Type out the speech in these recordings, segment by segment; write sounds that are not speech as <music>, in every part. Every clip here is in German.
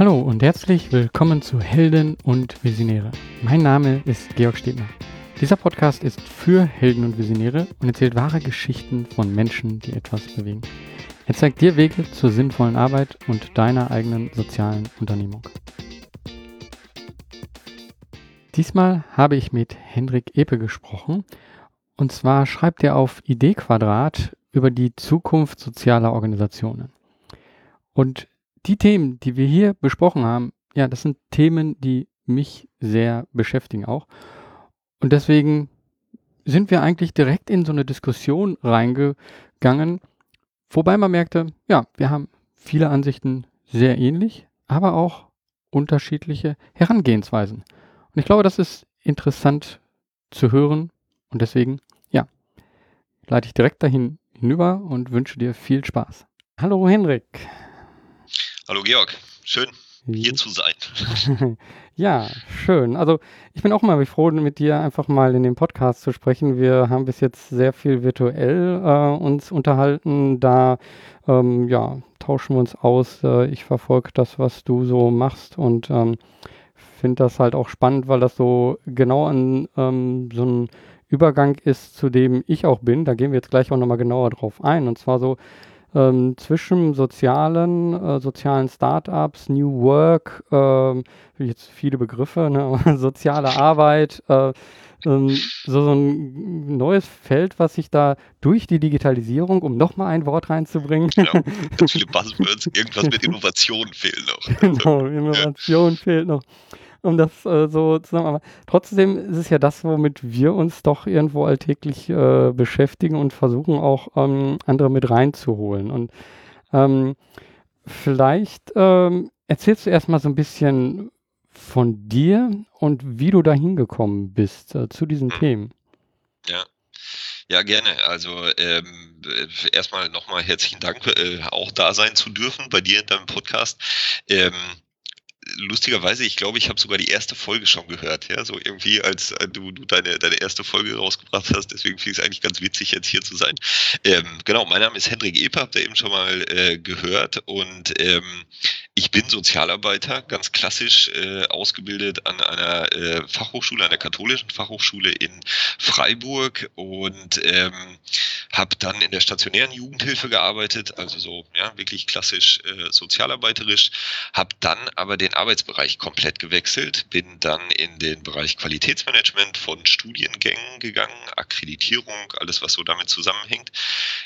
Hallo und herzlich willkommen zu Helden und Visionäre. Mein Name ist Georg Stebner. Dieser Podcast ist für Helden und Visionäre und erzählt wahre Geschichten von Menschen, die etwas bewegen. Er zeigt dir Wege zur sinnvollen Arbeit und deiner eigenen sozialen Unternehmung. Diesmal habe ich mit Hendrik Epe gesprochen. Und zwar schreibt er auf Idee Quadrat über die Zukunft sozialer Organisationen. Und die Themen, die wir hier besprochen haben, ja, das sind Themen, die mich sehr beschäftigen auch. Und deswegen sind wir eigentlich direkt in so eine Diskussion reingegangen, wobei man merkte, ja, wir haben viele Ansichten sehr ähnlich, aber auch unterschiedliche Herangehensweisen. Und ich glaube, das ist interessant zu hören und deswegen, ja, leite ich direkt dahin hinüber und wünsche dir viel Spaß. Hallo Henrik. Hallo Georg, schön hier zu sein. <laughs> ja, schön. Also ich bin auch mal froh, mit dir einfach mal in dem Podcast zu sprechen. Wir haben bis jetzt sehr viel virtuell äh, uns unterhalten. Da ähm, ja, tauschen wir uns aus. Äh, ich verfolge das, was du so machst und ähm, finde das halt auch spannend, weil das so genau an ähm, so ein Übergang ist, zu dem ich auch bin. Da gehen wir jetzt gleich auch nochmal genauer drauf ein. Und zwar so, ähm, zwischen sozialen, äh, sozialen Startups, New Work, äh, jetzt viele Begriffe, ne? <laughs> soziale Arbeit, äh, ähm, so, so ein neues Feld, was sich da durch die Digitalisierung, um nochmal ein Wort reinzubringen. Genau, ganz viele Buzzwords, irgendwas mit Innovation fehlt noch. Genau, Innovation ja. fehlt noch um das äh, so zusammen. Aber trotzdem ist es ja das, womit wir uns doch irgendwo alltäglich äh, beschäftigen und versuchen auch ähm, andere mit reinzuholen. Und ähm, vielleicht ähm, erzählst du erstmal so ein bisschen von dir und wie du da hingekommen bist äh, zu diesen hm. Themen. Ja. Ja, gerne. Also ähm, äh, erstmal nochmal herzlichen Dank, äh, auch da sein zu dürfen bei dir in deinem Podcast. Ähm, lustigerweise, ich glaube, ich habe sogar die erste Folge schon gehört, ja, so irgendwie, als äh, du, du deine, deine erste Folge rausgebracht hast. Deswegen finde ich es eigentlich ganz witzig, jetzt hier zu sein. Ähm, genau, mein Name ist Hendrik Eper, habt ihr eben schon mal äh, gehört. Und ähm, ich bin Sozialarbeiter, ganz klassisch äh, ausgebildet an einer äh, Fachhochschule, an der katholischen Fachhochschule in Freiburg und ähm, habe dann in der stationären Jugendhilfe gearbeitet, also so ja wirklich klassisch äh, sozialarbeiterisch, habe dann aber den Arbeitsbereich komplett gewechselt, bin dann in den Bereich Qualitätsmanagement von Studiengängen gegangen, Akkreditierung, alles was so damit zusammenhängt,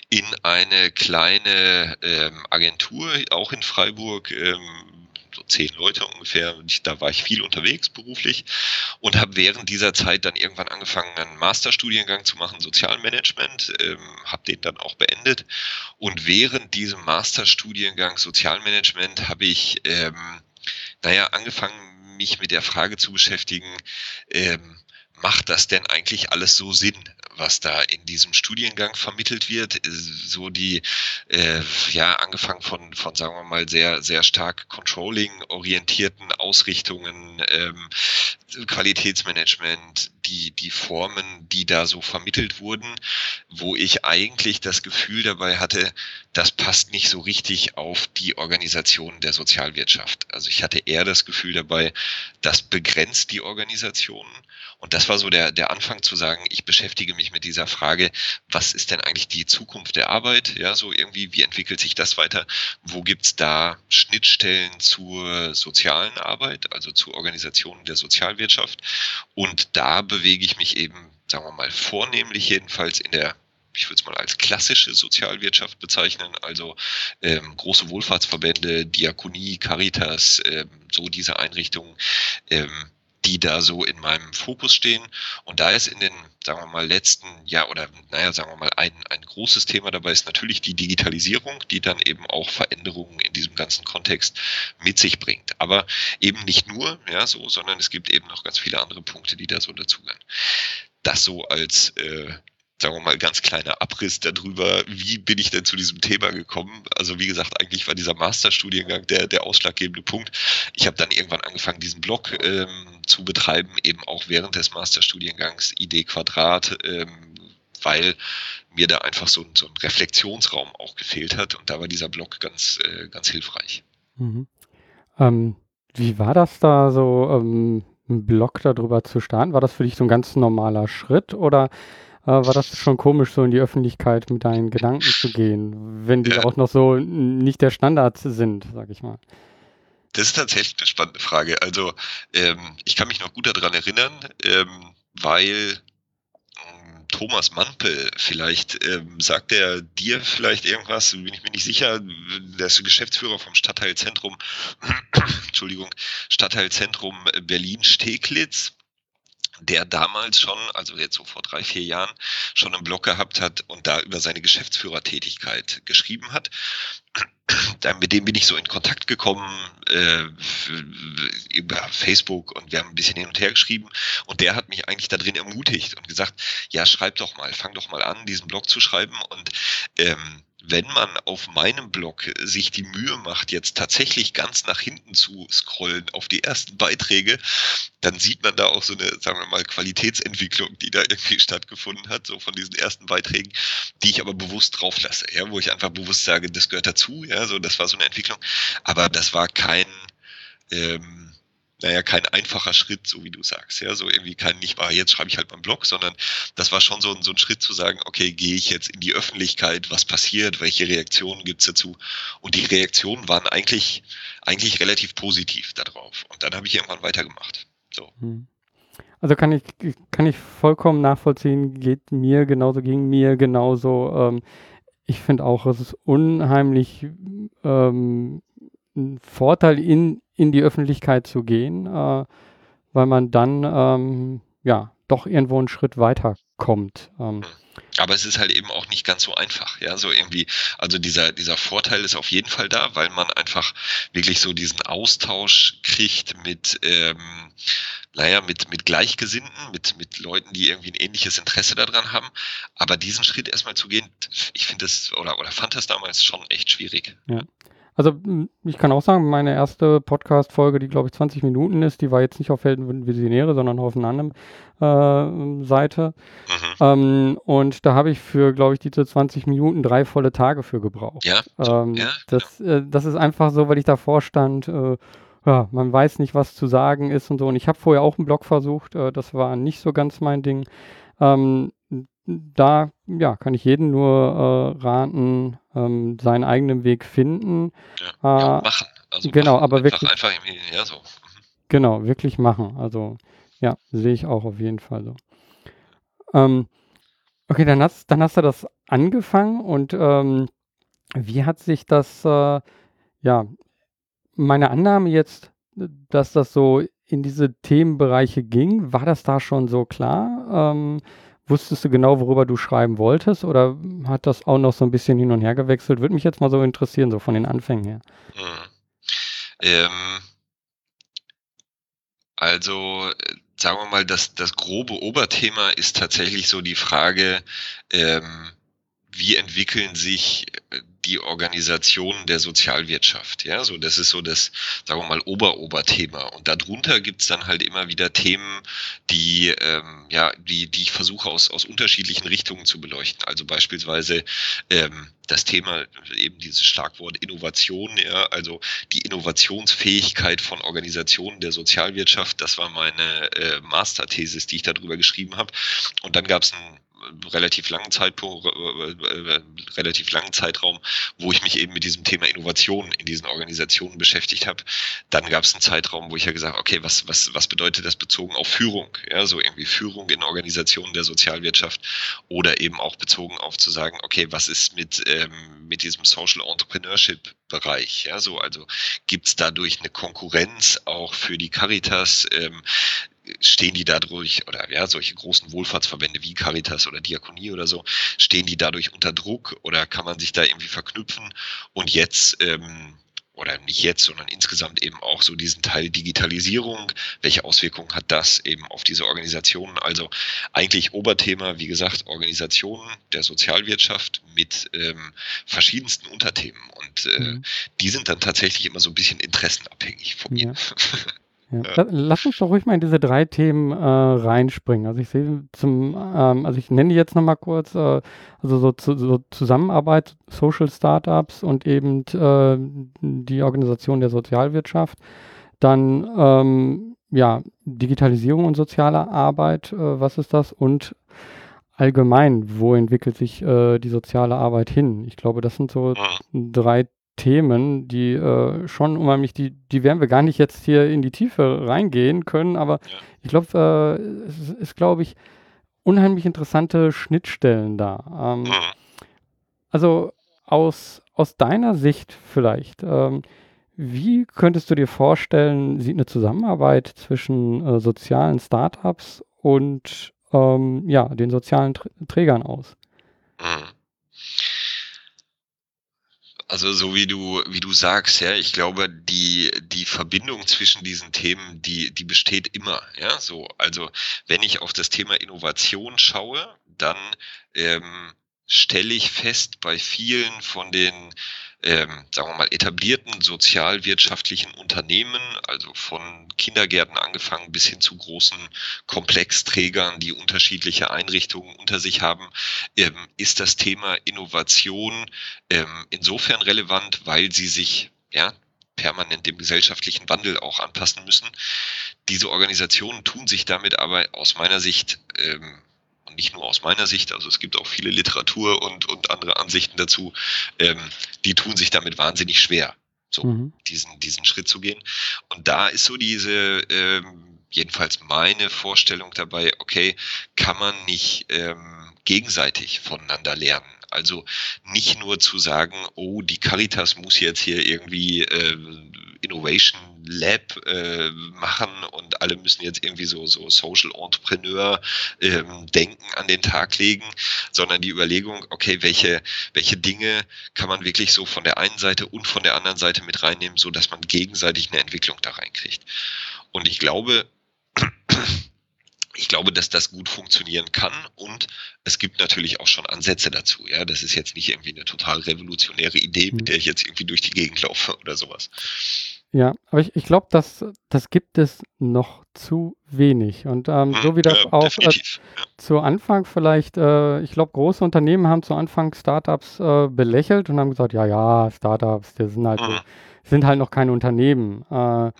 in eine kleine ähm, Agentur, auch in Freiburg, ähm, so zehn Leute ungefähr. Da war ich viel unterwegs beruflich und habe während dieser Zeit dann irgendwann angefangen, einen Masterstudiengang zu machen, Sozialmanagement, ähm, habe den dann auch beendet. Und während diesem Masterstudiengang Sozialmanagement habe ich, ähm, naja, angefangen, mich mit der Frage zu beschäftigen, ähm, macht das denn eigentlich alles so Sinn? Was da in diesem Studiengang vermittelt wird, so die, äh, ja, angefangen von, von, sagen wir mal, sehr, sehr stark Controlling-orientierten Ausrichtungen, ähm, Qualitätsmanagement, die, die Formen, die da so vermittelt wurden, wo ich eigentlich das Gefühl dabei hatte, das passt nicht so richtig auf die Organisation der Sozialwirtschaft. Also ich hatte eher das Gefühl dabei, das begrenzt die Organisationen. Und das war so der, der Anfang zu sagen, ich beschäftige mich mit dieser Frage, was ist denn eigentlich die Zukunft der Arbeit? Ja, so irgendwie, wie entwickelt sich das weiter? Wo gibt's da Schnittstellen zur sozialen Arbeit, also zur Organisation der Sozialwirtschaft? Und da bewege ich mich eben, sagen wir mal, vornehmlich jedenfalls in der ich würde es mal als klassische Sozialwirtschaft bezeichnen, also ähm, große Wohlfahrtsverbände, Diakonie, Caritas, ähm, so diese Einrichtungen, ähm, die da so in meinem Fokus stehen. Und da ist in den, sagen wir mal, letzten Jahr oder naja, sagen wir mal, ein, ein großes Thema dabei ist natürlich die Digitalisierung, die dann eben auch Veränderungen in diesem ganzen Kontext mit sich bringt. Aber eben nicht nur, ja, so, sondern es gibt eben noch ganz viele andere Punkte, die da so dazugehören. Das so als äh, sagen wir mal, ganz kleiner Abriss darüber, wie bin ich denn zu diesem Thema gekommen. Also wie gesagt, eigentlich war dieser Masterstudiengang der, der ausschlaggebende Punkt. Ich habe dann irgendwann angefangen, diesen Blog ähm, zu betreiben, eben auch während des Masterstudiengangs Idee Quadrat, ähm, weil mir da einfach so, so, ein Reflexionsraum auch gefehlt hat und da war dieser Blog ganz, äh, ganz hilfreich. Mhm. Ähm, wie war das da so, ähm, einen Blog darüber zu starten? War das für dich so ein ganz normaler Schritt oder war das schon komisch, so in die Öffentlichkeit mit deinen Gedanken zu gehen, wenn die ja. auch noch so nicht der Standard sind, sag ich mal? Das ist tatsächlich eine spannende Frage. Also ähm, ich kann mich noch gut daran erinnern, ähm, weil Thomas Mantel, vielleicht ähm, sagt er dir vielleicht irgendwas, bin ich mir nicht sicher. Der ist Geschäftsführer vom Stadtteilzentrum, <coughs> Entschuldigung, Stadtteilzentrum Berlin-Steglitz der damals schon, also jetzt so vor drei, vier Jahren, schon einen Blog gehabt hat und da über seine Geschäftsführertätigkeit geschrieben hat. mit dem bin ich so in Kontakt gekommen äh, über Facebook und wir haben ein bisschen hin und her geschrieben und der hat mich eigentlich da drin ermutigt und gesagt, ja, schreib doch mal, fang doch mal an, diesen Blog zu schreiben und ähm, wenn man auf meinem Blog sich die Mühe macht, jetzt tatsächlich ganz nach hinten zu scrollen auf die ersten Beiträge, dann sieht man da auch so eine, sagen wir mal, Qualitätsentwicklung, die da irgendwie stattgefunden hat, so von diesen ersten Beiträgen, die ich aber bewusst drauf lasse, ja, wo ich einfach bewusst sage, das gehört dazu, ja, so, das war so eine Entwicklung. Aber das war kein, ähm, naja, kein einfacher Schritt, so wie du sagst. Ja, so irgendwie kein, nicht mal, jetzt schreibe ich halt meinen Blog, sondern das war schon so, so ein Schritt zu sagen, okay, gehe ich jetzt in die Öffentlichkeit, was passiert, welche Reaktionen gibt's dazu? Und die Reaktionen waren eigentlich, eigentlich relativ positiv darauf. Und dann habe ich irgendwann weitergemacht. So. Hm. Also kann ich, kann ich vollkommen nachvollziehen, geht mir genauso, ging mir genauso. Ähm, ich finde auch, es ist unheimlich ähm, ein Vorteil, in, in die Öffentlichkeit zu gehen, äh, weil man dann ähm, ja doch irgendwo einen Schritt weiter kommt. Ähm. Aber es ist halt eben auch nicht ganz so einfach, ja, so irgendwie, also dieser, dieser Vorteil ist auf jeden Fall da, weil man einfach wirklich so diesen Austausch kriegt mit, ähm, naja, mit, mit Gleichgesinnten, mit, mit Leuten, die irgendwie ein ähnliches Interesse daran haben. Aber diesen Schritt erstmal zu gehen, ich finde das, oder, oder fand das damals schon echt schwierig. Ja. Also ich kann auch sagen, meine erste Podcast-Folge, die glaube ich 20 Minuten ist, die war jetzt nicht auf Helden Visionäre, sondern auf einer anderen äh, Seite. Mhm. Ähm, und da habe ich für, glaube ich, diese 20 Minuten drei volle Tage für gebraucht. Ja. Ähm, ja das, äh, das ist einfach so, weil ich davor stand, äh, ja, man weiß nicht, was zu sagen ist und so. Und ich habe vorher auch einen Blog versucht, äh, das war nicht so ganz mein Ding. Ähm, da ja, kann ich jeden nur äh, raten, ähm, seinen eigenen Weg finden. Ja, äh, ja machen. Also genau, machen, aber einfach, wirklich. Einfach, ja, so. Genau, wirklich machen. Also ja, sehe ich auch auf jeden Fall so. Ähm, okay, dann hast, dann hast du das angefangen und ähm, wie hat sich das, äh, ja, meine Annahme jetzt, dass das so in diese Themenbereiche ging, war das da schon so klar? Ähm, Wusstest du genau, worüber du schreiben wolltest oder hat das auch noch so ein bisschen hin und her gewechselt? Würde mich jetzt mal so interessieren, so von den Anfängen her. Hm. Ähm, also, sagen wir mal, das, das grobe Oberthema ist tatsächlich so die Frage, ähm, wie entwickeln sich die Organisationen der Sozialwirtschaft. Ja, so das ist so das, sagen wir mal, Ober-Oberthema. Und darunter gibt's dann halt immer wieder Themen, die, ähm, ja, die, die ich versuche aus, aus unterschiedlichen Richtungen zu beleuchten. Also beispielsweise ähm, das Thema, eben dieses Schlagwort Innovation, ja, also die Innovationsfähigkeit von Organisationen der Sozialwirtschaft, das war meine äh, Masterthesis, die ich darüber geschrieben habe. Und dann gab's ein relativ langen Zeitpunkt, äh, äh, relativ langen Zeitraum, wo ich mich eben mit diesem Thema Innovation in diesen Organisationen beschäftigt habe. Dann gab es einen Zeitraum, wo ich ja gesagt, okay, was, was, was bedeutet das bezogen auf Führung? Ja, so irgendwie Führung in Organisationen der Sozialwirtschaft oder eben auch bezogen auf zu sagen, okay, was ist mit, ähm, mit diesem Social Entrepreneurship Bereich. Ja, so, also gibt es dadurch eine Konkurrenz auch für die Caritas? Ähm, stehen die dadurch, oder ja, solche großen Wohlfahrtsverbände wie Caritas oder Diakonie oder so, stehen die dadurch unter Druck oder kann man sich da irgendwie verknüpfen? Und jetzt, ähm, oder nicht jetzt, sondern insgesamt eben auch so diesen Teil Digitalisierung. Welche Auswirkungen hat das eben auf diese Organisationen? Also eigentlich Oberthema, wie gesagt, Organisationen der Sozialwirtschaft mit ähm, verschiedensten Unterthemen. Und äh, mhm. die sind dann tatsächlich immer so ein bisschen interessenabhängig von mir. Ja. <laughs> Ja. Lass uns doch ruhig mal in diese drei Themen äh, reinspringen. Also ich sehe zum, ähm, also ich nenne die jetzt nochmal kurz, äh, also so, zu, so, Zusammenarbeit, Social Startups und eben äh, die Organisation der Sozialwirtschaft. dann ähm, ja, Digitalisierung und soziale Arbeit, äh, was ist das? Und allgemein, wo entwickelt sich äh, die soziale Arbeit hin? Ich glaube, das sind so Mhm. drei Themen, die äh, schon unheimlich, die, die werden wir gar nicht jetzt hier in die Tiefe reingehen können, aber Ja. ich glaube, äh, es ist, glaube ich, unheimlich interessante Schnittstellen da. Ähm, Mhm. also aus, aus deiner Sicht vielleicht, ähm, wie könntest du dir vorstellen, sieht eine Zusammenarbeit zwischen äh, sozialen Startups und ähm, ja, den sozialen Tr Trägern aus? Mhm. Also so wie du, wie du sagst, ja, ich glaube, die, die Verbindung zwischen diesen Themen, die, die besteht immer, ja, so. Also wenn ich auf das Thema Innovation schaue, dann ähm, stelle ich fest, bei vielen von den, ähm, sagen wir mal, etablierten sozialwirtschaftlichen Unternehmen, also von Kindergärten angefangen bis hin zu großen Komplexträgern, die unterschiedliche Einrichtungen unter sich haben, ähm, ist das Thema Innovation ähm, insofern relevant, weil sie sich ja permanent dem gesellschaftlichen Wandel auch anpassen müssen. Diese Organisationen tun sich damit aber aus meiner Sicht ähm, nicht nur aus meiner Sicht, also es gibt auch viele Literatur und, und andere Ansichten dazu, ähm, die tun sich damit wahnsinnig schwer, so Mhm. diesen, diesen Schritt zu gehen. Und da ist so diese, ähm, jedenfalls meine Vorstellung dabei, okay, kann man nicht ähm, gegenseitig voneinander lernen. Also nicht nur zu sagen, oh, die Caritas muss jetzt hier irgendwie äh, Innovation Lab äh, machen und alle müssen jetzt irgendwie so, so Social Entrepreneur ähm, Denken an den Tag legen, sondern die Überlegung, okay, welche, welche Dinge kann man wirklich so von der einen Seite und von der anderen Seite mit reinnehmen, so dass man gegenseitig eine Entwicklung da reinkriegt. Und ich glaube, ich glaube, dass das gut funktionieren kann und es gibt natürlich auch schon Ansätze dazu. Ja, das ist jetzt nicht irgendwie eine total revolutionäre Idee, Mhm. mit der ich jetzt irgendwie durch die Gegend laufe oder sowas. Ja, aber ich, ich glaube, das, das gibt es noch zu wenig. Und ähm, Mhm, so wie das ja, auch äh, zu Anfang vielleicht, äh, ich glaube, große Unternehmen haben zu Anfang Startups äh, belächelt und haben gesagt, ja, ja, Startups, die sind halt, Mhm. sind halt noch kein Unternehmen. Äh, Mhm.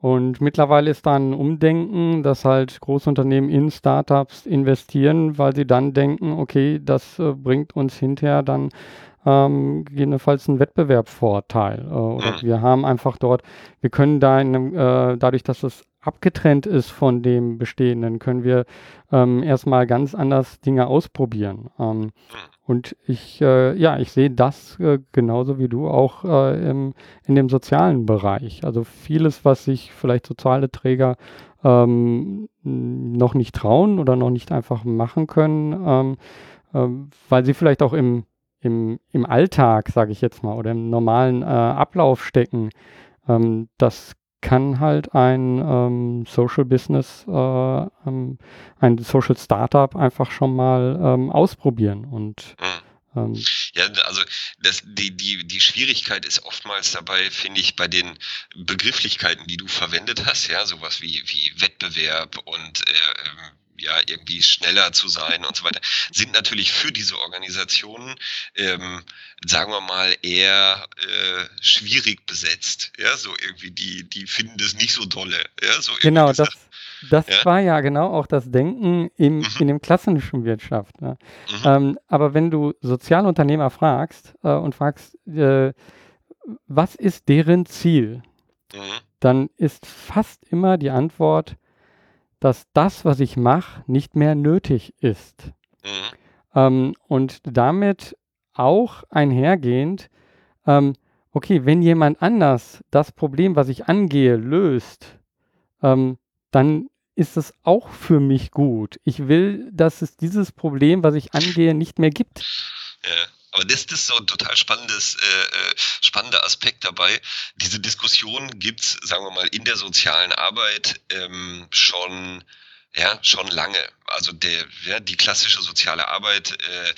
Und mittlerweile ist da ein Umdenken, dass halt große Unternehmen in Startups investieren, weil sie dann denken, okay, das äh, bringt uns hinterher dann ähm, gegebenenfalls einen Wettbewerbsvorteil. Äh, oder Mhm. wir haben einfach dort, wir können da in einem, äh, dadurch, dass es abgetrennt ist von dem Bestehenden, können wir ähm, erstmal ganz anders Dinge ausprobieren. Ähm, und ich, äh, ja, ich sehe das äh, genauso wie du auch äh, im, in dem sozialen Bereich. Also vieles, was sich vielleicht soziale Träger ähm, noch nicht trauen oder noch nicht einfach machen können, ähm, ähm, weil sie vielleicht auch im, im, im Alltag, sage ich jetzt mal, oder im normalen äh, Ablauf stecken. Ähm, das kann halt ein ähm, Social Business, äh, ähm, ein Social Startup einfach schon mal ähm, ausprobieren. Und Mhm. ähm, Ja, also das, die, die, die Schwierigkeit ist oftmals dabei, finde ich, bei den Begrifflichkeiten, die du verwendet hast, ja, sowas wie, wie Wettbewerb und äh, ähm, ja, irgendwie schneller zu sein und so weiter, sind natürlich für diese Organisationen, ähm, sagen wir mal, eher äh, schwierig besetzt. Ja, so irgendwie, die, die finden das nicht so dolle. Ja, so genau, das, das Ja. war ja genau auch das Denken im, Mhm. in dem klassischen Wirtschaft. Ne? mhm, Ähm, aber wenn du Sozialunternehmer fragst äh, und fragst, äh, was ist deren Ziel, mhm, dann ist fast immer die Antwort, dass das, was ich mache, nicht mehr nötig ist. mhm, Ähm, und damit auch einhergehend, ähm, okay, wenn jemand anders das Problem, was ich angehe, löst, ähm, dann ist es auch für mich gut. Ich will, dass es dieses Problem, was ich angehe, nicht mehr gibt. Ja, aber das, das ist so ein total spannendes, äh, äh, spannender Aspekt dabei. Diese Diskussion gibt's, sagen wir mal, in der sozialen Arbeit ähm, schon, ja, schon lange. Also der, ja, die klassische soziale Arbeit äh,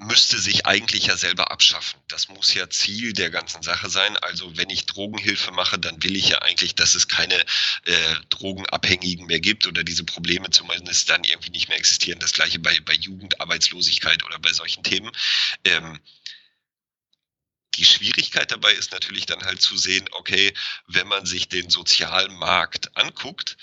müsste sich eigentlich ja selber abschaffen. Das muss ja Ziel der ganzen Sache sein. Also wenn ich Drogenhilfe mache, dann will ich ja eigentlich, dass es keine äh, Drogenabhängigen mehr gibt oder diese Probleme zumindest dann irgendwie nicht mehr existieren. Das gleiche bei, bei Jugendarbeitslosigkeit oder bei solchen Themen. Ähm, Die Schwierigkeit dabei ist natürlich dann halt zu sehen, okay, wenn man sich den sozialen Markt anguckt,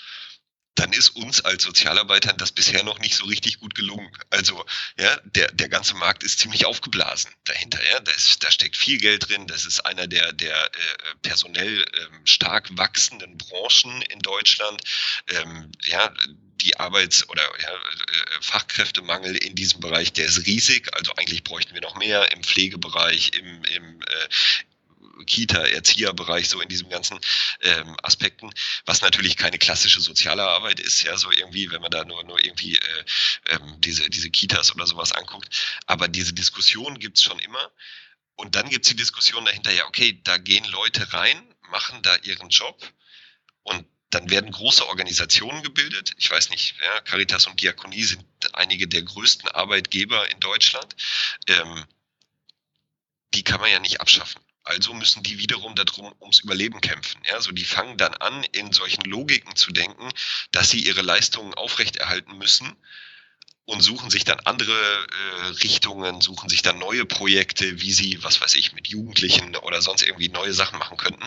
dann ist uns als Sozialarbeitern das bisher noch nicht so richtig gut gelungen. Also ja, der, der ganze Markt ist ziemlich aufgeblasen dahinter. Ja, da, ist, da steckt viel Geld drin. Das ist einer der, der äh, personell ähm, stark wachsenden Branchen in Deutschland. Ähm, ja, die Arbeits- oder ja, äh, Fachkräftemangel in diesem Bereich, der ist riesig. Also eigentlich bräuchten wir noch mehr im Pflegebereich, im, im, äh, Kita, Erzieherbereich, so in diesen ganzen ähm, Aspekten, was natürlich keine klassische soziale Arbeit ist, ja, so irgendwie, wenn man da nur, nur irgendwie äh, ähm, diese, diese Kitas oder sowas anguckt. Aber diese Diskussion gibt's schon immer. Und dann gibt's die Diskussion dahinter, ja, okay, da gehen Leute rein, machen da ihren Job und dann werden große Organisationen gebildet. Ich weiß nicht, ja, Caritas und Diakonie sind einige der größten Arbeitgeber in Deutschland. Ähm, die kann man ja nicht abschaffen. Also müssen die wiederum darum ums Überleben kämpfen. Ja, so die fangen dann an, in solchen Logiken zu denken, dass sie ihre Leistungen aufrechterhalten müssen und suchen sich dann andere äh, Richtungen, suchen sich dann neue Projekte, wie sie, was weiß ich, mit Jugendlichen oder sonst irgendwie neue Sachen machen könnten.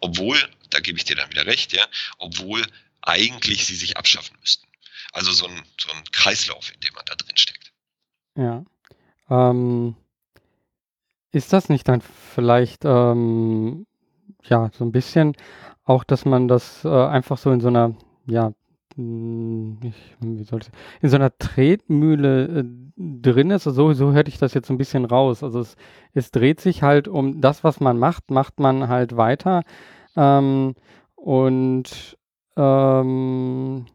Obwohl, da gebe ich dir dann wieder recht, ja, obwohl eigentlich sie sich abschaffen müssten. Also so ein, so ein Kreislauf, in dem man da drin steckt. Ja. Ähm, ist das nicht dann vielleicht, ähm, ja, so ein bisschen auch, dass man das äh, einfach so in so einer, ja, hm, ich, wie soll ich, in so einer Tretmühle äh, drin ist? Also so, so hörte ich das jetzt ein bisschen raus. Also es, es dreht sich halt um das, was man macht, macht man halt weiter. Ähm, und ähm,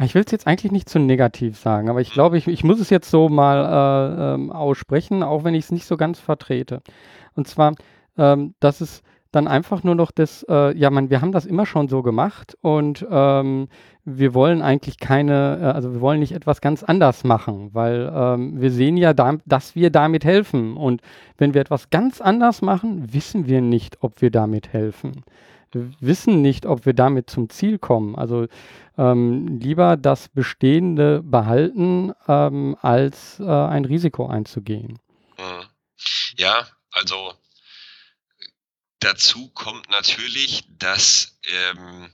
ich will es jetzt eigentlich nicht zu negativ sagen, aber ich glaube, ich, ich muss es jetzt so mal äh, ähm, aussprechen, auch wenn ich es nicht so ganz vertrete. Und zwar, ähm, dass es dann einfach nur noch das, äh, ja, man, wir haben das immer schon so gemacht und ähm, wir wollen eigentlich keine, äh, also wir wollen nicht etwas ganz anders machen, weil ähm, wir sehen ja, da, dass wir damit helfen. Und wenn wir etwas ganz anders machen, wissen wir nicht, ob wir damit helfen wissen nicht, ob wir damit zum Ziel kommen. Also ähm, lieber das Bestehende behalten, ähm, als äh, ein Risiko einzugehen. Mhm. Ja, also dazu kommt natürlich, dass ähm,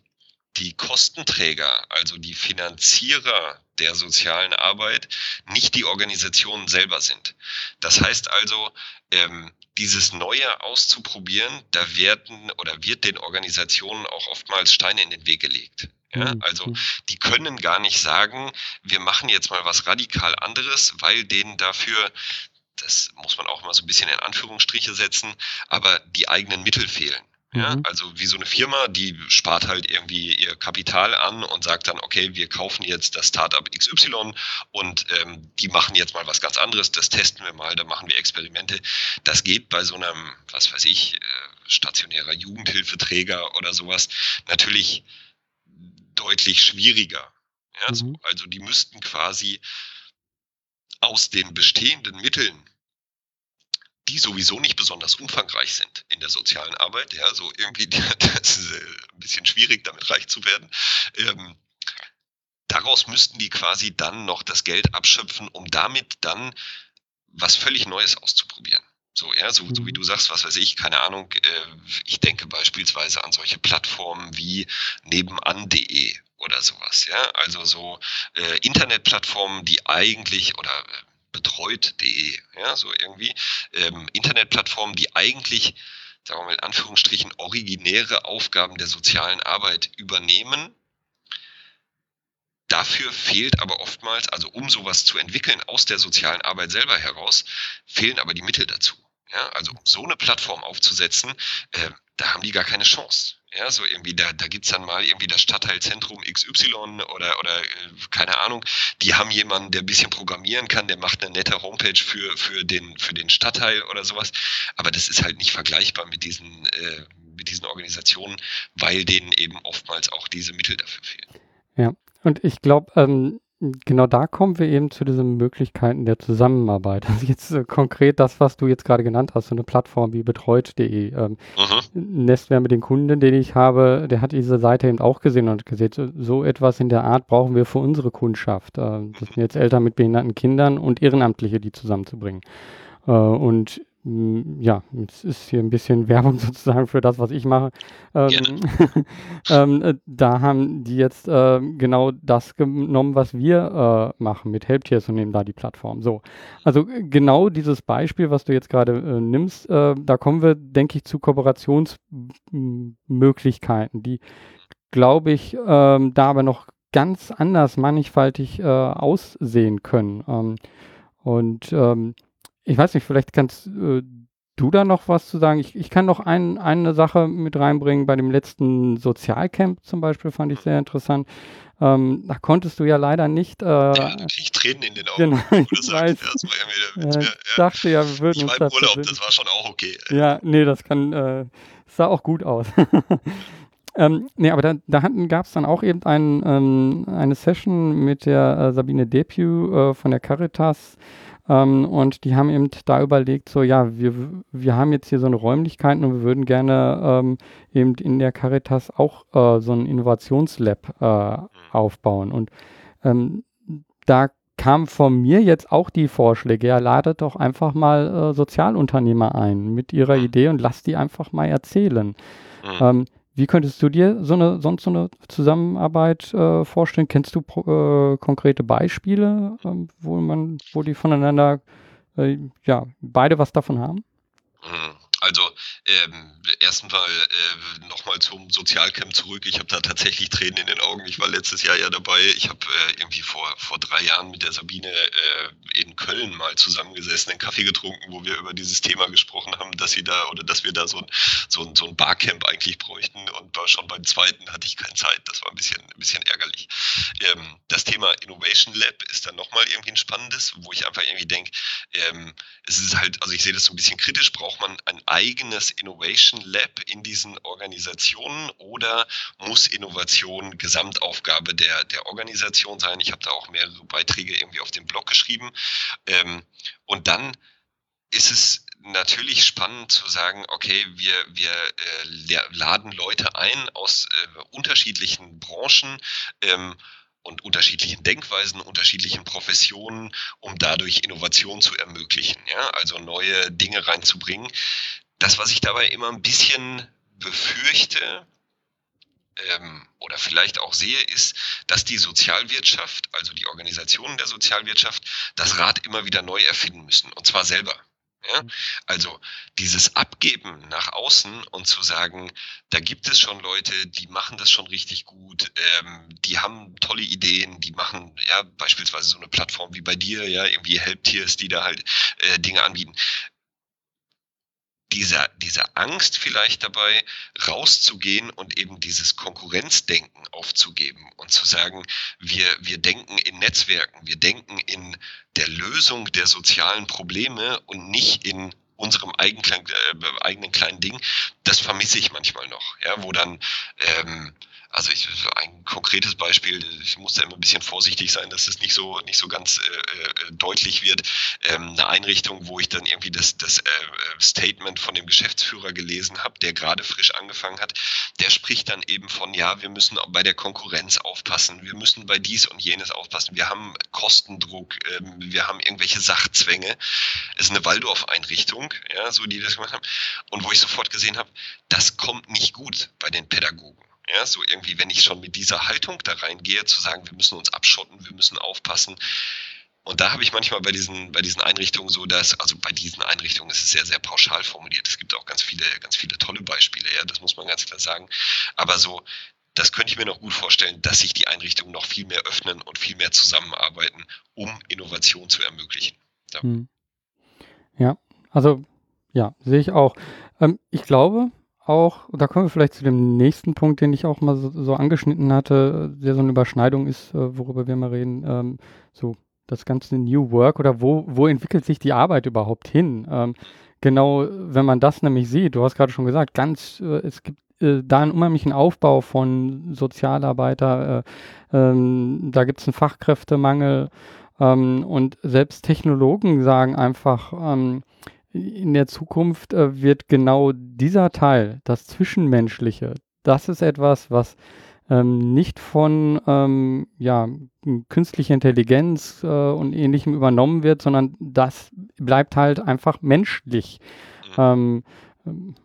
die Kostenträger, also die Finanzierer der sozialen Arbeit, nicht die Organisationen selber sind. Das heißt also, ähm, dieses Neue auszuprobieren, da werden oder wird den Organisationen auch oftmals Steine in den Weg gelegt. Ja, mhm. also die können gar nicht sagen, wir machen jetzt mal was radikal anderes, weil denen dafür, das muss man auch mal so ein bisschen in Anführungsstriche setzen, aber die eigenen Mittel fehlen. Ja, mhm. also wie so eine Firma, die spart halt irgendwie ihr Kapital an und sagt dann, okay, wir kaufen jetzt das Startup XY und ähm, die machen jetzt mal was ganz anderes, das testen wir mal, da machen wir Experimente. Das geht bei so einem, was weiß ich, äh, stationärer Jugendhilfeträger oder sowas natürlich deutlich schwieriger. Ja, mhm. so, also die müssten quasi aus den bestehenden Mitteln die sowieso nicht besonders umfangreich sind in der sozialen Arbeit. Ja, so irgendwie, <laughs> das ist äh, ein bisschen schwierig, damit reich zu werden. Ähm, daraus müssten die quasi dann noch das Geld abschöpfen, um damit dann was völlig Neues auszuprobieren. So, ja, so, so wie mhm. du sagst, was weiß ich, keine Ahnung, äh, ich denke beispielsweise an solche Plattformen wie nebenan.de oder sowas, ja, also so äh, Internetplattformen, die eigentlich oder äh, betreut.de, ja, so irgendwie, ähm, Internetplattformen, die eigentlich, sagen wir mal in Anführungsstrichen, originäre Aufgaben der sozialen Arbeit übernehmen. Dafür fehlt aber oftmals, also um sowas zu entwickeln aus der sozialen Arbeit selber heraus, fehlen aber die Mittel dazu. Ja, also um so eine Plattform aufzusetzen, äh, da haben die gar keine Chance. Ja, so irgendwie, da, da gibt's dann mal irgendwie das Stadtteilzentrum XY oder, oder äh, keine Ahnung, die haben jemanden, der ein bisschen programmieren kann, der macht eine nette Homepage für, für, den, für den Stadtteil oder sowas. Aber das ist halt nicht vergleichbar mit diesen, äh, mit diesen Organisationen, weil denen eben oftmals auch diese Mittel dafür fehlen. Ja, und ich glaube, ähm, Genau da kommen wir eben zu diesen Möglichkeiten der Zusammenarbeit. <laughs> Also jetzt äh, konkret das, was du jetzt gerade genannt hast, so eine Plattform wie betreut.de. Ähm, mhm. Nestware mit den Kunden, den ich habe, der hat diese Seite eben auch gesehen und gesehen, so, so etwas in der Art brauchen wir für unsere Kundschaft. Äh, das sind jetzt Eltern mit behinderten Kindern und Ehrenamtliche, die zusammenzubringen. Äh, und ja, es ist hier ein bisschen <laughs> Werbung sozusagen für das, was ich mache. Ähm, <laughs> ähm, äh, da haben die jetzt äh, genau das genommen, was wir äh, machen mit Helptiers und nehmen da die Plattform. So, also genau dieses Beispiel, was du jetzt gerade äh, nimmst, äh, da kommen wir, denke ich, zu Kooperationsmöglichkeiten, die, glaube ich, ähm, da aber noch ganz anders mannigfaltig äh, aussehen können. Ähm, und ähm, ich weiß nicht, vielleicht kannst äh, du da noch was zu sagen. Ich, ich kann noch ein, eine Sache mit reinbringen. Bei dem letzten Sozialcamp zum Beispiel fand ich sehr interessant. Ähm, da konntest du ja leider nicht. Äh, ja, ich Tränen in den Augen. Genau, <laughs> ich weiß. Ja, war ja ja, dachte ja, wir würden ich uns das Urlaub, das war schon auch okay. Ja, nee, das kann, äh, sah auch gut aus. <laughs> ähm, nee, aber da, da gab es dann auch eben ein, ähm, eine Session mit der äh, Sabine Depew äh, von der Caritas ähm, und die haben eben da überlegt, so ja, wir, wir haben jetzt hier so eine Räumlichkeit und wir würden gerne ähm, eben in der Caritas auch äh, so ein Innovationslab äh, aufbauen. Und ähm, da kam von mir jetzt auch die Vorschläge, ja, ladet doch einfach mal äh, Sozialunternehmer ein mit ihrer Idee und lasst die einfach mal erzählen. Mhm. Ähm, wie könntest du dir so eine, sonst so eine Zusammenarbeit äh, vorstellen? Kennst du äh, konkrete Beispiele, äh, wo man, wo die voneinander, äh, ja, beide was davon haben? Also ähm, erstmal äh, nochmal zum Sozialcamp zurück. Ich habe da tatsächlich Tränen in den Augen. Ich war letztes Jahr ja dabei. Ich habe äh, irgendwie vor, vor drei Jahren mit der Sabine äh, in Köln mal zusammengesessen, einen Kaffee getrunken, wo wir über dieses Thema gesprochen haben, dass sie da oder dass wir da so ein, so ein, so ein Barcamp eigentlich bräuchten. Und war schon beim zweiten hatte ich keine Zeit. Das war ein bisschen, ein bisschen ärgerlich. Ähm, das Thema Innovation Lab ist dann nochmal irgendwie ein spannendes, wo ich einfach irgendwie denke, ähm, es ist halt, also ich sehe das so ein bisschen kritisch, braucht man ein eigenes Innovation Lab in diesen Organisationen oder muss Innovation Gesamtaufgabe der, der Organisation sein? Ich habe da auch mehrere Beiträge irgendwie auf dem Blog geschrieben. Ähm, und dann ist es natürlich spannend zu sagen, okay, wir, wir äh, laden Leute ein aus äh, unterschiedlichen Branchen. Ähm, und unterschiedlichen Denkweisen, unterschiedlichen Professionen, um dadurch Innovation zu ermöglichen, ja, also neue Dinge reinzubringen. Das, was ich dabei immer ein bisschen befürchte, ähm, oder vielleicht auch sehe, ist, dass die Sozialwirtschaft, also die Organisationen der Sozialwirtschaft, das Rad immer wieder neu erfinden müssen, und zwar selber. Ja? Mhm. Also dieses Abgeben nach außen und zu sagen, da gibt es schon Leute, die machen das schon richtig gut, ähm, die haben tolle Ideen, die machen ja beispielsweise so eine Plattform wie bei dir, ja, irgendwie Helptiers, die da halt äh, Dinge anbieten diese, diese Angst vielleicht dabei, rauszugehen und eben dieses Konkurrenzdenken aufzugeben und zu sagen, wir, wir denken in Netzwerken, wir denken in der Lösung der sozialen Probleme und nicht in unserem eigenen, äh, eigenen kleinen Ding, das vermisse ich manchmal noch, ja, wo dann ähm, also ich, ein konkretes Beispiel, ich muss da immer ein bisschen vorsichtig sein, dass es nicht so nicht so ganz äh, äh, deutlich wird. Ähm, eine Einrichtung, wo ich dann irgendwie das, das äh, Statement von dem Geschäftsführer gelesen habe, der gerade frisch angefangen hat, der spricht dann eben von, ja, wir müssen bei der Konkurrenz aufpassen, wir müssen bei dies und jenes aufpassen, wir haben Kostendruck, ähm, wir haben irgendwelche Sachzwänge. Es ist eine Waldorf-Einrichtung, ja, so die das gemacht haben. Und wo ich sofort gesehen habe, das kommt nicht gut bei den Pädagogen. Ja, so irgendwie, wenn ich schon mit dieser Haltung da reingehe, zu sagen, wir müssen uns abschotten, wir müssen aufpassen. Und da habe ich manchmal bei diesen, bei diesen Einrichtungen so, dass, also bei diesen Einrichtungen ist es sehr, sehr pauschal formuliert. Es gibt auch ganz viele, ganz viele tolle Beispiele, ja, das muss man ganz klar sagen. Aber so, das könnte ich mir noch gut vorstellen, dass sich die Einrichtungen noch viel mehr öffnen und viel mehr zusammenarbeiten, um Innovation zu ermöglichen. Ja, hm. ja also ja, sehe ich auch. Ähm, ich glaube, auch, da kommen wir vielleicht zu dem nächsten Punkt, den ich auch mal so, so angeschnitten hatte, der so eine Überschneidung ist, äh, worüber wir mal reden, ähm, so das ganze New Work oder wo, wo entwickelt sich die Arbeit überhaupt hin? Ähm, genau, wenn man das nämlich sieht, du hast gerade schon gesagt, ganz, äh, es gibt äh, da einen unheimlichen Aufbau von Sozialarbeiter, äh, ähm, da gibt es einen Fachkräftemangel ähm, und selbst Technologen sagen einfach, ähm, in der Zukunft äh, wird genau dieser Teil, das Zwischenmenschliche, das ist etwas, was ähm, nicht von ähm, ja, künstlicher Intelligenz äh, und ähnlichem übernommen wird, sondern das bleibt halt einfach menschlich. Mhm. Ähm,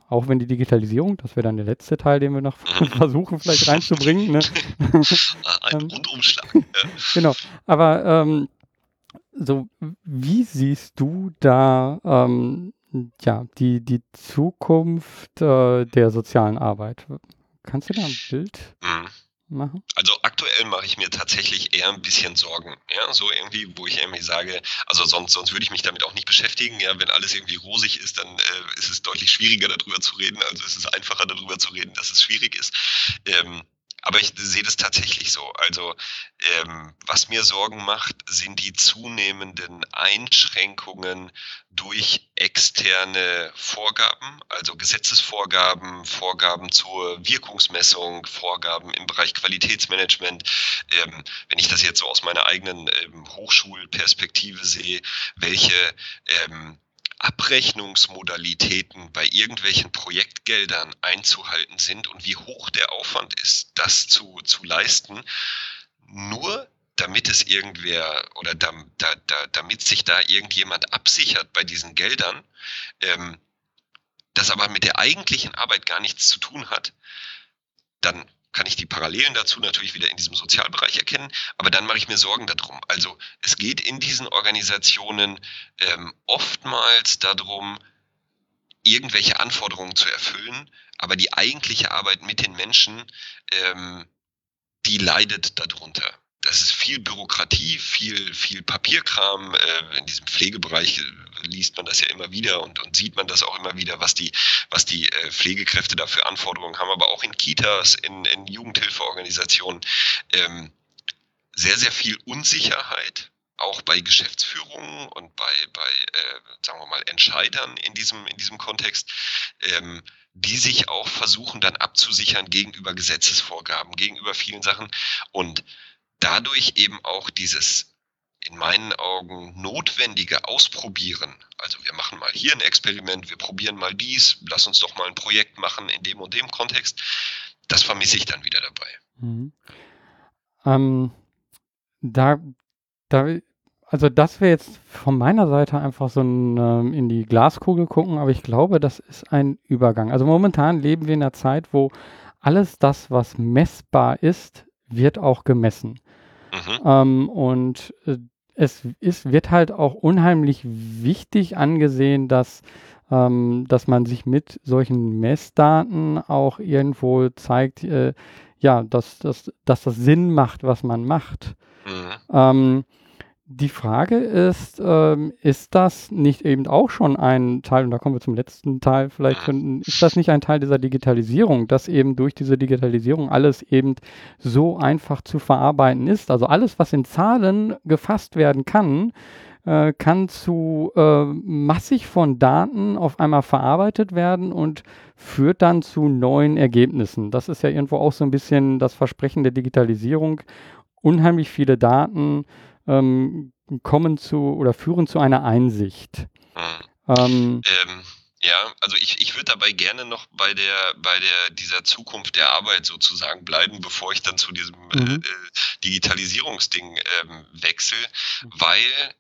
auch wenn die Digitalisierung, das wäre dann der letzte Teil, den wir noch <laughs> versuchen vielleicht reinzubringen. Ne? <laughs> Ein Ähm, Rundumschlag. <laughs> Genau. Aber ähm, so, wie siehst du da ähm, ja, die, die Zukunft äh, der sozialen Arbeit? Kannst du da ein Bild Mhm. machen? Also aktuell mache ich mir tatsächlich eher ein bisschen Sorgen, ja, so irgendwie, wo ich irgendwie sage, also sonst, sonst würde ich mich damit auch nicht beschäftigen, ja, wenn alles irgendwie rosig ist, dann äh, ist es deutlich schwieriger darüber zu reden, also ist es einfacher darüber zu reden, dass es schwierig ist. Ähm, aber ich sehe das tatsächlich so. Also ähm, was mir Sorgen macht, sind die zunehmenden Einschränkungen durch externe Vorgaben, also Gesetzesvorgaben, Vorgaben zur Wirkungsmessung, Vorgaben im Bereich Qualitätsmanagement. Ähm, wenn ich das jetzt so aus meiner eigenen ähm, Hochschulperspektive sehe, welche ähm, Abrechnungsmodalitäten bei irgendwelchen Projektgeldern einzuhalten sind und wie hoch der Aufwand ist, das zu, zu leisten, nur damit es irgendwer oder da, da, da, damit sich da irgendjemand absichert bei diesen Geldern, ähm, das aber mit der eigentlichen Arbeit gar nichts zu tun hat, dann kann ich die Parallelen dazu natürlich wieder in diesem Sozialbereich erkennen, aber dann mache ich mir Sorgen darum. Also es geht in diesen Organisationen ähm, oftmals darum, irgendwelche Anforderungen zu erfüllen, aber die eigentliche Arbeit mit den Menschen, ähm, die leidet darunter. Das ist viel Bürokratie, viel, viel Papierkram. Äh, in diesem Pflegebereich äh, liest man das ja immer wieder und, und sieht man das auch immer wieder, was die, was die äh, Pflegekräfte da für Anforderungen haben, aber auch in Kitas, in, in Jugendhilfeorganisationen. Ähm, sehr, sehr viel Unsicherheit, auch bei Geschäftsführungen und bei, bei äh, sagen wir mal, Entscheidern in diesem, in diesem Kontext, ähm, die sich auch versuchen dann abzusichern gegenüber Gesetzesvorgaben, gegenüber vielen Sachen und dadurch eben auch dieses in meinen Augen notwendige Ausprobieren. Also wir machen mal hier ein Experiment, wir probieren mal dies, lass uns doch mal ein Projekt machen in dem und dem Kontext. Das vermisse ich dann wieder dabei. Mhm. Ähm, da, da, also das wäre jetzt von meiner Seite einfach so ein ähm, in die Glaskugel gucken, aber ich glaube, das ist ein Übergang. Also momentan leben wir in einer Zeit, wo alles das, was messbar ist, wird auch gemessen. Mhm. Ähm, und äh, es ist, wird halt auch unheimlich wichtig angesehen, dass, ähm, dass man sich mit solchen Messdaten auch irgendwo zeigt, äh, ja, dass, dass, dass das Sinn macht, was man macht. Mhm. Ähm, die Frage ist, ähm, ist das nicht eben auch schon ein Teil, und da kommen wir zum letzten Teil vielleicht, von, ist das nicht ein Teil dieser Digitalisierung, dass eben durch diese Digitalisierung alles eben so einfach zu verarbeiten ist? Also alles, was in Zahlen gefasst werden kann, äh, kann zu äh, massig von Daten auf einmal verarbeitet werden und führt dann zu neuen Ergebnissen. Das ist ja irgendwo auch so ein bisschen das Versprechen der Digitalisierung. Unheimlich viele Daten ähm, kommen zu oder führen zu einer Einsicht. Mhm. Ähm, Ähm, ja, also ich, ich würde dabei gerne noch bei der, bei der, dieser Zukunft der Arbeit sozusagen bleiben, bevor ich dann zu diesem äh, Mhm. äh, Digitalisierungsding ähm, wechsle, Mhm. weil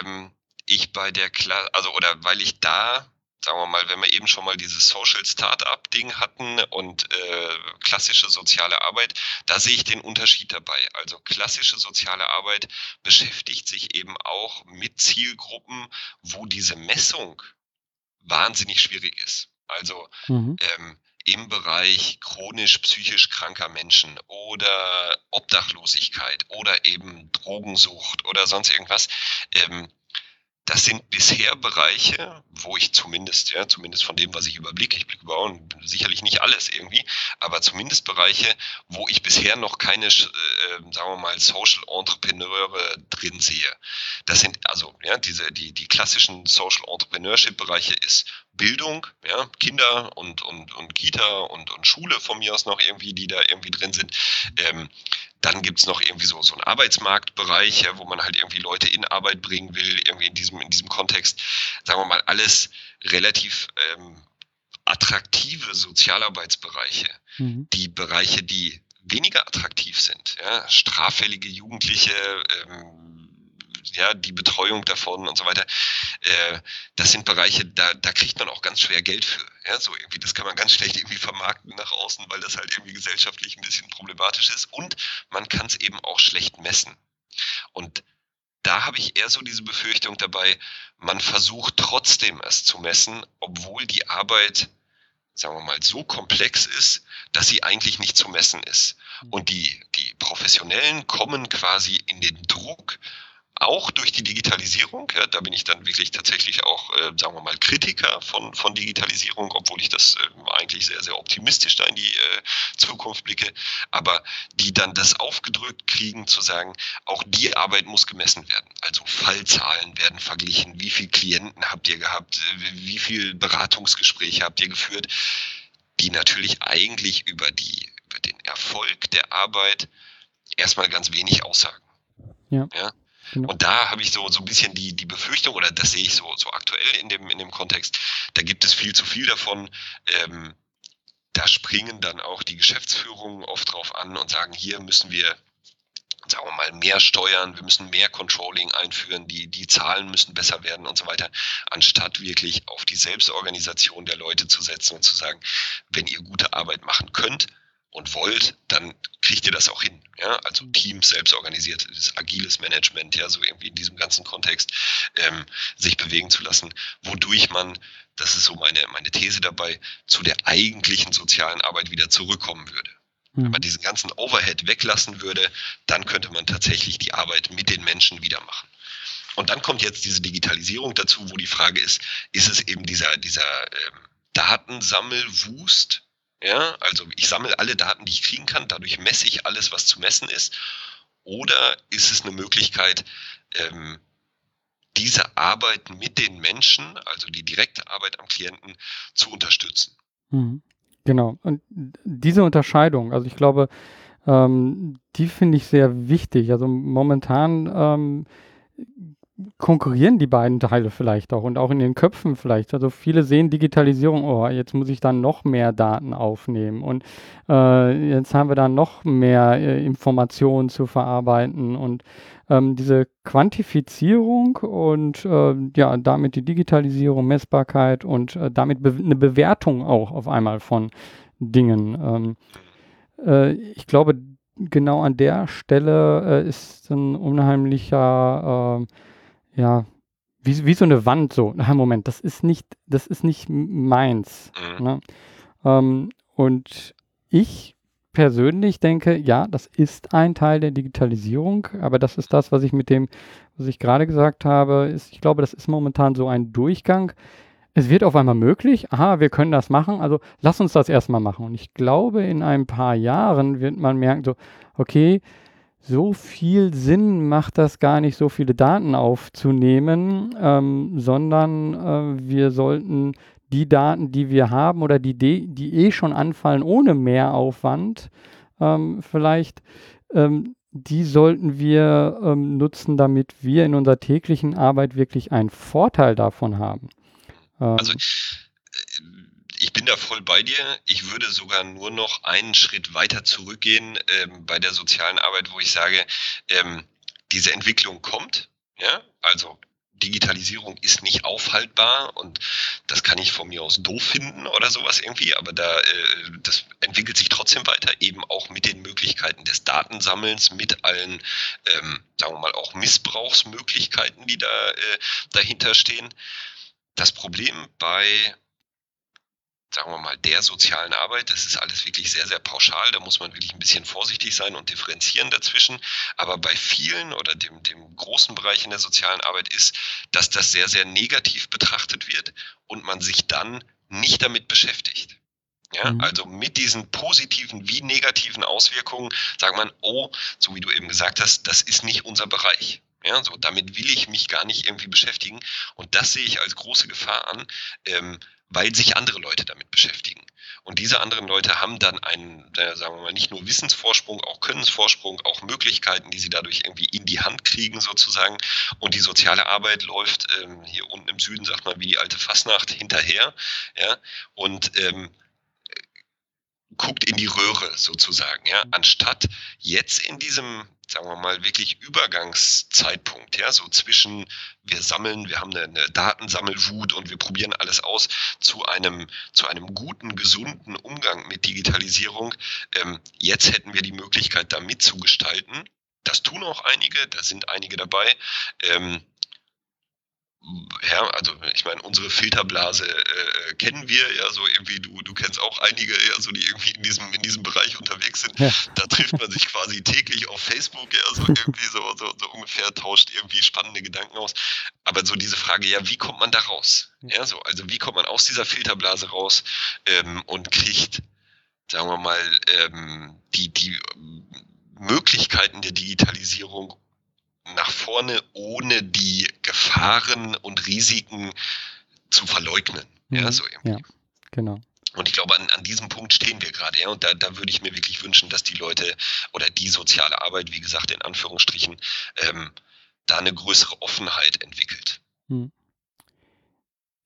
ähm, ich bei der Kla also oder weil ich da, sagen wir mal, wenn wir eben schon mal dieses Social Startup-Ding hatten und äh, klassische soziale Arbeit, da sehe ich den Unterschied dabei. Also klassische soziale Arbeit beschäftigt sich eben auch mit Zielgruppen, wo diese Messung wahnsinnig schwierig ist. Also mhm. ähm, im Bereich chronisch psychisch kranker Menschen oder Obdachlosigkeit oder eben Drogensucht oder sonst irgendwas. Ähm, das sind bisher Bereiche, wo ich zumindest, ja, zumindest von dem, was ich überblicke, ich blicke über und sicherlich nicht alles irgendwie, aber zumindest Bereiche, wo ich bisher noch keine, äh, sagen wir mal, Social Entrepreneure drin sehe. Das sind also, ja, diese, die, die klassischen Social Entrepreneurship Bereiche ist Bildung, ja, Kinder und, und, und Kita und, und Schule von mir aus noch irgendwie, die da irgendwie drin sind. Ähm, dann gibt's noch irgendwie so, so einen Arbeitsmarktbereich, ja, wo man halt irgendwie Leute in Arbeit bringen will, irgendwie in diesem, in diesem Kontext. Sagen wir mal, alles relativ ähm, attraktive Sozialarbeitsbereiche. Mhm. Die Bereiche, die weniger attraktiv sind, ja, straffällige Jugendliche, ähm, ja, die Betreuung davon und so weiter. Äh, das sind Bereiche, da, da kriegt man auch ganz schwer Geld für. Ja, so irgendwie, das kann man ganz schlecht irgendwie vermarkten nach außen, weil das halt irgendwie gesellschaftlich ein bisschen problematisch ist. Und man kann es eben auch schlecht messen. Und da habe ich eher so diese Befürchtung dabei, man versucht trotzdem es zu messen, obwohl die Arbeit, sagen wir mal, so komplex ist, dass sie eigentlich nicht zu messen ist. Mhm. Und die, die Professionellen kommen quasi in den Druck, auch durch die Digitalisierung, ja, da bin ich dann wirklich tatsächlich auch, äh, sagen wir mal, Kritiker von, von Digitalisierung, obwohl ich das äh, eigentlich sehr, sehr optimistisch da in die äh, Zukunft blicke, aber die dann das aufgedrückt kriegen, zu sagen, auch die Arbeit muss gemessen werden. Also Fallzahlen werden verglichen, wie viele Klienten habt ihr gehabt, wie viel Beratungsgespräche habt ihr geführt, die natürlich eigentlich über, die, über den Erfolg der Arbeit erstmal ganz wenig aussagen. Ja. ja? Genau. Und da habe ich so, so ein bisschen die, die Befürchtung, oder das sehe ich so, so aktuell in dem, in dem Kontext, da gibt es viel zu viel davon. Ähm, da springen dann auch die Geschäftsführungen oft drauf an und sagen, hier müssen wir sagen wir mal, mehr steuern, wir müssen mehr Controlling einführen, die, die Zahlen müssen besser werden und so weiter, anstatt wirklich auf die Selbstorganisation der Leute zu setzen und zu sagen, wenn ihr gute Arbeit machen könnt, und wollt, dann kriegt ihr das auch hin. Ja? Also Teams selbst organisiert, agiles Management, ja, so irgendwie in diesem ganzen Kontext ähm, sich bewegen zu lassen, wodurch man, das ist so meine, meine These dabei, zu der eigentlichen sozialen Arbeit wieder zurückkommen würde. Wenn man mhm. diesen ganzen Overhead weglassen würde, dann könnte man tatsächlich die Arbeit mit den Menschen wieder machen. Und dann kommt jetzt diese Digitalisierung dazu, wo die Frage ist, ist es eben dieser, dieser ähm, Datensammelwust, ja, also ich sammle alle Daten, die ich kriegen kann, dadurch messe ich alles, was zu messen ist. Oder ist es eine Möglichkeit, ähm, diese Arbeit mit den Menschen, also die direkte Arbeit am Klienten, zu unterstützen? Mhm. Genau. Und diese Unterscheidung, also ich glaube, ähm, die finde ich sehr wichtig. Also momentan ähm, konkurrieren die beiden Teile vielleicht auch und auch in den Köpfen vielleicht. Also viele sehen Digitalisierung, oh, jetzt muss ich dann noch mehr Daten aufnehmen und äh, jetzt haben wir dann noch mehr äh, Informationen zu verarbeiten und ähm, diese Quantifizierung und äh, ja, damit die Digitalisierung, Messbarkeit und äh, damit be eine Bewertung auch auf einmal von Dingen. Ähm, äh, ich glaube, genau an der Stelle äh, ist ein unheimlicher ja, wie, wie so eine Wand so. <laughs> Na, Moment, das ist nicht, das ist nicht meins. Mhm. Ne? Ähm, und ich persönlich denke, ja, das ist ein Teil der Digitalisierung, aber das ist das, was ich mit dem, was ich gerade gesagt habe, ist, ich glaube, das ist momentan so ein Durchgang. Es wird auf einmal möglich, aha, wir können das machen, also lass uns das erstmal machen. Und ich glaube, in ein paar Jahren wird man merken, so, okay, so viel Sinn macht das gar nicht, so viele Daten aufzunehmen, ähm, sondern äh, wir sollten die Daten, die wir haben oder die, die eh schon anfallen ohne Mehraufwand, ähm, vielleicht, ähm, die sollten wir ähm, nutzen, damit wir in unserer täglichen Arbeit wirklich einen Vorteil davon haben. also ähm, ich bin da voll bei dir. Ich würde sogar nur noch einen Schritt weiter zurückgehen ähm, bei der sozialen Arbeit, wo ich sage, ähm, diese Entwicklung kommt. Ja, also Digitalisierung ist nicht aufhaltbar und das kann ich von mir aus doof finden oder sowas irgendwie, aber da äh, das entwickelt sich trotzdem weiter, eben auch mit den Möglichkeiten des Datensammelns, mit allen, ähm, sagen wir mal, auch Missbrauchsmöglichkeiten, die da äh, dahinter stehen. Das Problem bei sagen wir mal, der sozialen Arbeit. Das ist alles wirklich sehr, sehr pauschal. Da muss man wirklich ein bisschen vorsichtig sein und differenzieren dazwischen. Aber bei vielen oder dem, dem großen Bereich in der sozialen Arbeit ist, dass das sehr, sehr negativ betrachtet wird und man sich dann nicht damit beschäftigt. Ja, mhm. also mit diesen positiven wie negativen Auswirkungen sagt man, oh, so wie du eben gesagt hast, das ist nicht unser Bereich. Ja, so damit will ich mich gar nicht irgendwie beschäftigen. Und das sehe ich als große Gefahr an, ähm, weil sich andere Leute damit beschäftigen. Und diese anderen Leute haben dann einen, sagen wir mal, nicht nur Wissensvorsprung, auch Könnensvorsprung, auch Möglichkeiten, die sie dadurch irgendwie in die Hand kriegen sozusagen. Und die soziale Arbeit läuft ähm, hier unten im Süden, sagt man, wie die alte Fasnacht hinterher. Ja? Und ähm, guckt in die Röhre sozusagen, ja, anstatt jetzt in diesem, sagen wir mal, wirklich Übergangszeitpunkt, ja, so zwischen wir sammeln, wir haben eine, eine Datensammelwut und wir probieren alles aus, zu einem, zu einem guten, gesunden Umgang mit Digitalisierung. Ähm, jetzt hätten wir die Möglichkeit, da mitzugestalten. Das tun auch einige, da sind einige dabei. Ähm, ja, also ich meine, unsere Filterblase äh, kennen wir ja so irgendwie, du, du kennst auch einige, ja, so die irgendwie in diesem, in diesem Bereich unterwegs sind. Ja. Da trifft man sich quasi täglich auf Facebook, ja, so <laughs> irgendwie so, so, so ungefähr, tauscht irgendwie spannende Gedanken aus. Aber so diese Frage, ja, wie kommt man da raus? Ja, so, also wie kommt man aus dieser Filterblase raus ähm, und kriegt, sagen wir mal, ähm, die, die Möglichkeiten der Digitalisierung nach vorne, ohne die Gefahren und Risiken zu verleugnen. Mhm. Ja, so irgendwie. Ja, genau. Und ich glaube, an, an diesem Punkt stehen wir gerade, ja. Und da, da würde ich mir wirklich wünschen, dass die Leute oder die soziale Arbeit, wie gesagt, in Anführungsstrichen, ähm, da eine größere Offenheit entwickelt. Hm.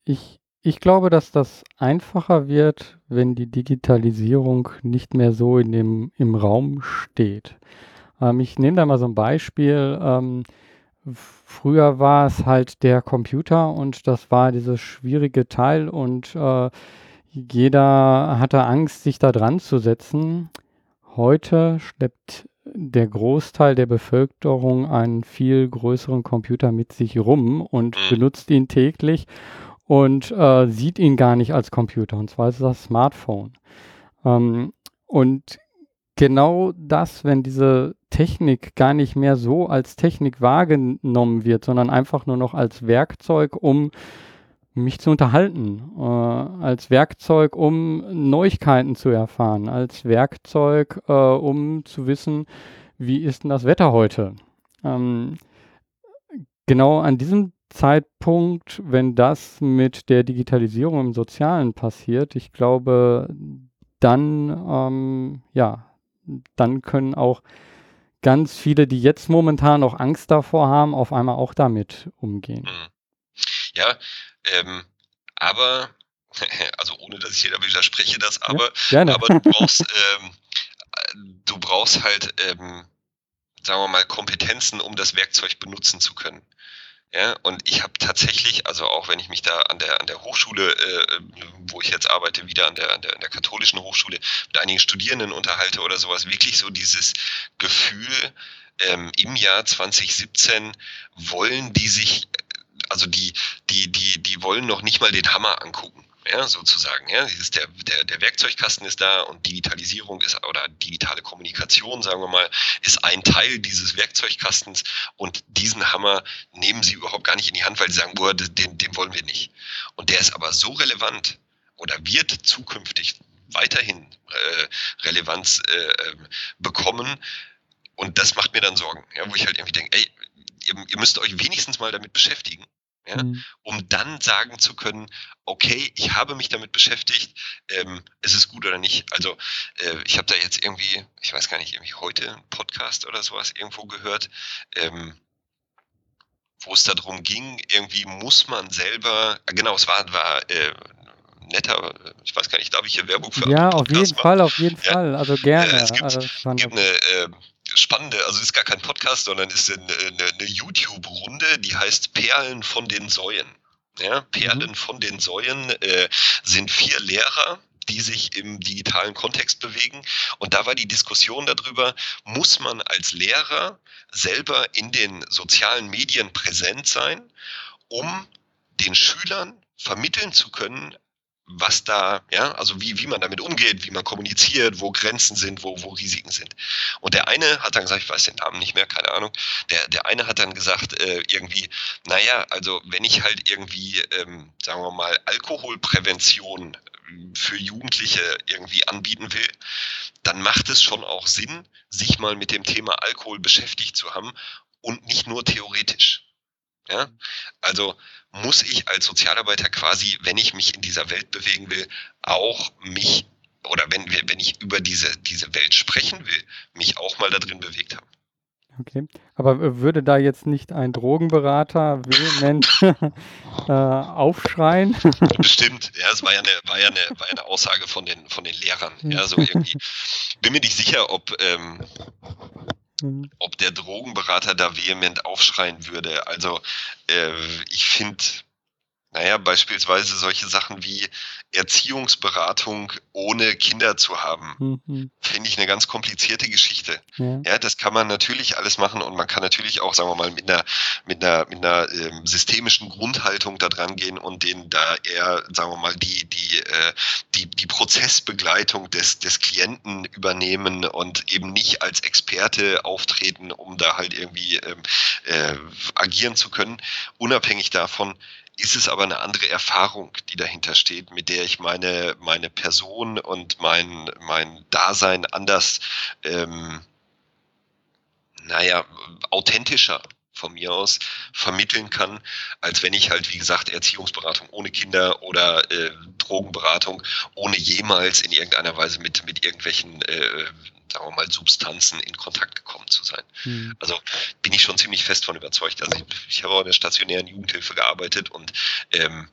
Ich, ich glaube, dass das einfacher wird, wenn die Digitalisierung nicht mehr so in dem, im Raum steht. Ähm, ich nehme da mal so ein Beispiel. Ähm, früher war es halt der Computer und das war dieses schwierige Teil und äh, jeder hatte Angst, sich da dran zu setzen. Heute schleppt der Großteil der Bevölkerung einen viel größeren Computer mit sich rum und mhm. benutzt ihn täglich und äh, sieht ihn gar nicht als Computer. Und zwar ist es das Smartphone. Ähm, und genau das, wenn diese Technik gar nicht mehr so als Technik wahrgenommen wird, sondern einfach nur noch als Werkzeug, um mich zu unterhalten, äh, als Werkzeug, um Neuigkeiten zu erfahren, als Werkzeug, äh, um zu wissen, wie ist denn das Wetter heute. Ähm, genau an diesem Zeitpunkt, wenn das mit der Digitalisierung im Sozialen passiert, ich glaube, dann ähm, ja, dann können auch ganz viele, die jetzt momentan noch Angst davor haben, auf einmal auch damit umgehen. Mhm. Ja, ähm, aber, <laughs> also ohne dass ich jeder widerspreche das, aber, ja, aber du <laughs> brauchst, ähm, du brauchst halt, ähm, sagen wir mal, Kompetenzen, um das Werkzeug benutzen zu können. Ja, und ich habe tatsächlich, also auch wenn ich mich da an der, an der Hochschule, äh, wo ich jetzt arbeite, wieder an der, an der, an der katholischen Hochschule, mit einigen Studierenden unterhalte oder sowas, wirklich so dieses Gefühl, ähm, im Jahr 2017 wollen die sich, also die, die, die, die wollen noch nicht mal den Hammer angucken ja, sozusagen. Ja, ist der, der, der Werkzeugkasten ist da und Digitalisierung ist oder digitale Kommunikation, sagen wir mal, ist ein Teil dieses Werkzeugkastens und diesen Hammer nehmen sie überhaupt gar nicht in die Hand, weil sie sagen, boah, den, den wollen wir nicht. Und der ist aber so relevant oder wird zukünftig weiterhin äh, Relevanz äh, ähm, bekommen. Und das macht mir dann Sorgen, ja, wo ich halt irgendwie denke, ey, ihr, ihr müsst euch wenigstens mal damit beschäftigen ja, mhm. um dann sagen zu können, okay, ich habe mich damit beschäftigt, ähm, ist es gut oder nicht. Also äh, ich habe da jetzt irgendwie, ich weiß gar nicht, irgendwie heute einen Podcast oder sowas irgendwo gehört, ähm, wo es darum ging, irgendwie muss man selber, äh, genau, es war, war äh, netter, ich weiß gar nicht, darf ich hier Werbung für Ja, auf jeden machen? Fall, auf jeden ja. Fall, also gerne. Äh, es gibt, also, gibt eine äh, spannende, also ist gar kein Podcast, sondern ist eine, eine, eine YouTube-Runde, die heißt Perlen von den Säuen. Ja, Perlen mhm. von den Säuen äh, sind vier Lehrer, die sich im digitalen Kontext bewegen. Und da war die Diskussion darüber, muss man als Lehrer selber in den sozialen Medien präsent sein, um den Schülern vermitteln zu können, was da, ja, also wie, wie man damit umgeht, wie man kommuniziert, wo Grenzen sind, wo, wo Risiken sind. Und der eine hat dann gesagt, ich weiß den Namen nicht mehr, keine Ahnung, der, der eine hat dann gesagt, äh, irgendwie, naja, also wenn ich halt irgendwie, ähm, sagen wir mal, Alkoholprävention äh, für Jugendliche irgendwie anbieten will, dann macht es schon auch Sinn, sich mal mit dem Thema Alkohol beschäftigt zu haben und nicht nur theoretisch. Ja? Also muss ich als Sozialarbeiter quasi, wenn ich mich in dieser Welt bewegen will, auch mich oder wenn wenn ich über diese, diese Welt sprechen will, mich auch mal da drin bewegt haben. Okay, aber würde da jetzt nicht ein Drogenberater vehement <laughs> äh, aufschreien. <laughs> Bestimmt, ja, es war ja eine, war ja eine, war ja eine Aussage von den, von den Lehrern. Ja, so irgendwie. Bin mir nicht sicher, ob, ähm, mhm. ob der Drogenberater da vehement aufschreien würde. Also äh, ich finde, naja, beispielsweise solche Sachen wie Erziehungsberatung ohne Kinder zu haben, mhm. finde ich eine ganz komplizierte Geschichte. Ja. ja. das kann man natürlich alles machen und man kann natürlich auch, sagen wir mal, mit einer, mit einer, mit einer ähm, systemischen Grundhaltung da dran gehen und denen da eher, sagen wir mal, die, die, äh, die, die Prozessbegleitung des, des Klienten übernehmen und eben nicht als Experte auftreten, um da halt irgendwie ähm, äh, agieren zu können. Unabhängig davon, ist es aber eine andere Erfahrung, die dahinter steht, mit der ich meine, meine Person und mein, mein Dasein anders, ähm, naja, authentischer von mir aus vermitteln kann, als wenn ich halt, wie gesagt, Erziehungsberatung ohne Kinder oder äh, Drogenberatung ohne jemals in irgendeiner Weise mit, mit irgendwelchen äh, wir mal, Substanzen in Kontakt gekommen zu sein. Mhm. Also bin ich schon ziemlich fest von überzeugt. Also ich, ich habe auch in der stationären Jugendhilfe gearbeitet und ähm,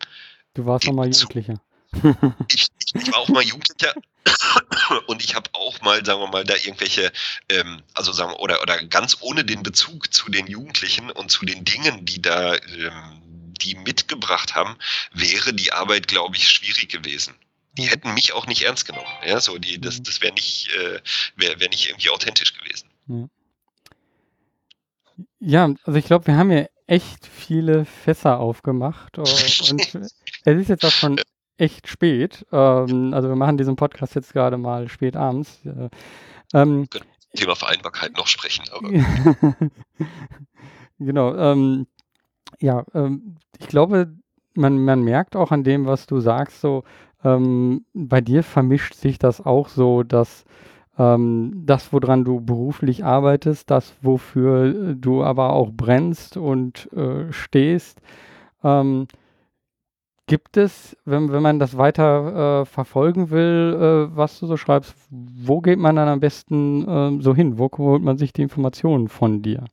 Du warst auch mal Jugendlicher. <laughs> ich, ich, war auch mal Jugendlicher <coughs> und ich habe auch mal, sagen wir mal, da irgendwelche, ähm, also sagen wir, oder, oder ganz ohne den Bezug zu den Jugendlichen und zu den Dingen, die da ähm, die mitgebracht haben, wäre die Arbeit, glaube ich, schwierig gewesen die hätten mich auch nicht ernst genommen. Ja, so die, das, mhm. das wäre nicht, äh, wäre wär nicht irgendwie authentisch gewesen. Ja, also ich glaube, wir haben ja echt viele Fässer aufgemacht und <laughs> es ist jetzt auch schon echt spät. Ähm, also wir machen diesen Podcast jetzt gerade mal spät abends. Äh, ähm, Thema Vereinbarkeit noch sprechen, aber. <laughs> genau. Ähm, ja, ähm, ich glaube, man, man merkt auch an dem, was du sagst, so ähm, bei dir vermischt sich das auch so, dass ähm, das, woran du beruflich arbeitest, das, wofür du aber auch brennst und äh, stehst, ähm, Gibt es, wenn, wenn man das weiter äh, verfolgen will, äh, was du so schreibst, wo geht man dann am besten äh, so hin? Wo holt man sich die Informationen von dir?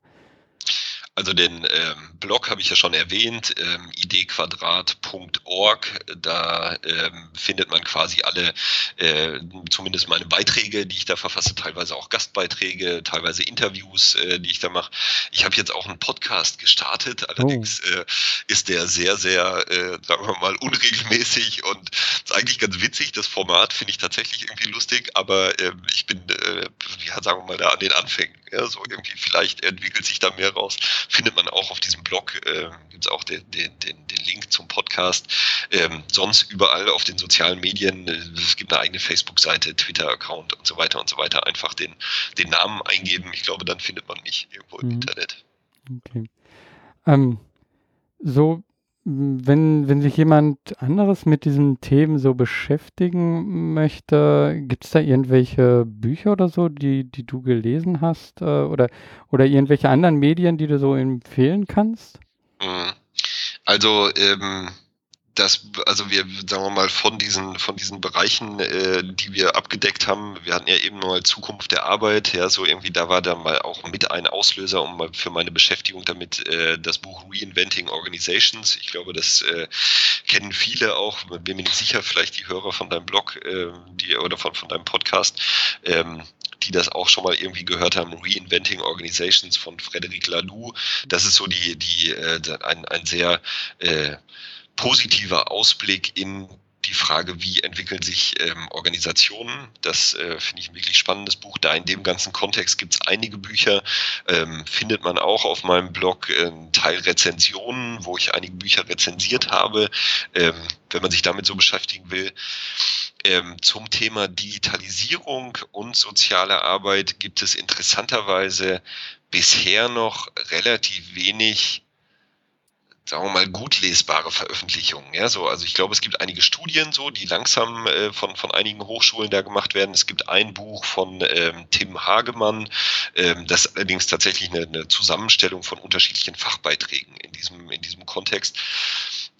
Also den ähm, Blog habe ich ja schon erwähnt, ähm, idquadrat.org. Da ähm, findet man quasi alle, äh, zumindest meine Beiträge, die ich da verfasse, teilweise auch Gastbeiträge, teilweise Interviews, äh, die ich da mache. Ich habe jetzt auch einen Podcast gestartet, allerdings oh. äh, ist der sehr, sehr, äh, sagen wir mal, unregelmäßig und ist eigentlich ganz witzig. Das Format finde ich tatsächlich irgendwie lustig, aber ähm, ich bin, äh, ja, sagen wir mal, da an den Anfängen. Ja, so irgendwie vielleicht entwickelt sich da mehr raus findet man auch auf diesem Blog, äh, gibt es auch den, den, den, den, Link zum Podcast. Ähm, sonst überall auf den sozialen Medien, äh, es gibt eine eigene Facebook-Seite, Twitter-Account und so weiter und so weiter. Einfach den, den Namen eingeben. Ich glaube, dann findet man mich irgendwo im mhm. Internet. Okay. Ähm, so wenn, wenn sich jemand anderes mit diesen Themen so beschäftigen möchte, gibt es da irgendwelche Bücher oder so, die, die du gelesen hast? Äh, oder, oder irgendwelche anderen Medien, die du so empfehlen kannst? Mhm. Also ähm, das, also wir, sagen wir mal, von diesen, von diesen Bereichen, äh, die wir abgedeckt haben, wir hatten ja eben mal Zukunft der Arbeit, ja, so irgendwie, da war da mal auch mit ein Auslöser um mal für meine Beschäftigung damit äh, das Buch Reinventing Organizations. Ich glaube, das äh, kennen viele auch, bin mir nicht sicher, vielleicht die Hörer von deinem Blog, äh, die, oder von, von deinem Podcast, ähm, die das auch schon mal irgendwie gehört haben, Reinventing Organizations von Frederic Laloux. Das ist so die, die, äh, ein, ein sehr äh, positiver Ausblick in die Frage, wie entwickeln sich ähm, Organisationen. Das äh, finde ich ein wirklich spannendes Buch. Da in dem ganzen Kontext gibt es einige Bücher, ähm, findet man auch auf meinem Blog äh, Teil Rezensionen, wo ich einige Bücher rezensiert habe, ähm, wenn man sich damit so beschäftigen will. Ähm, zum Thema Digitalisierung und soziale Arbeit gibt es interessanterweise bisher noch relativ wenig sagen wir mal, gut lesbare Veröffentlichungen. Ja, so, also ich glaube, es gibt einige Studien so, die langsam äh, von, von einigen Hochschulen da gemacht werden. Es gibt ein Buch von ähm, Tim Hagemann, ähm, das allerdings tatsächlich eine, eine Zusammenstellung von unterschiedlichen Fachbeiträgen in diesem, in diesem Kontext.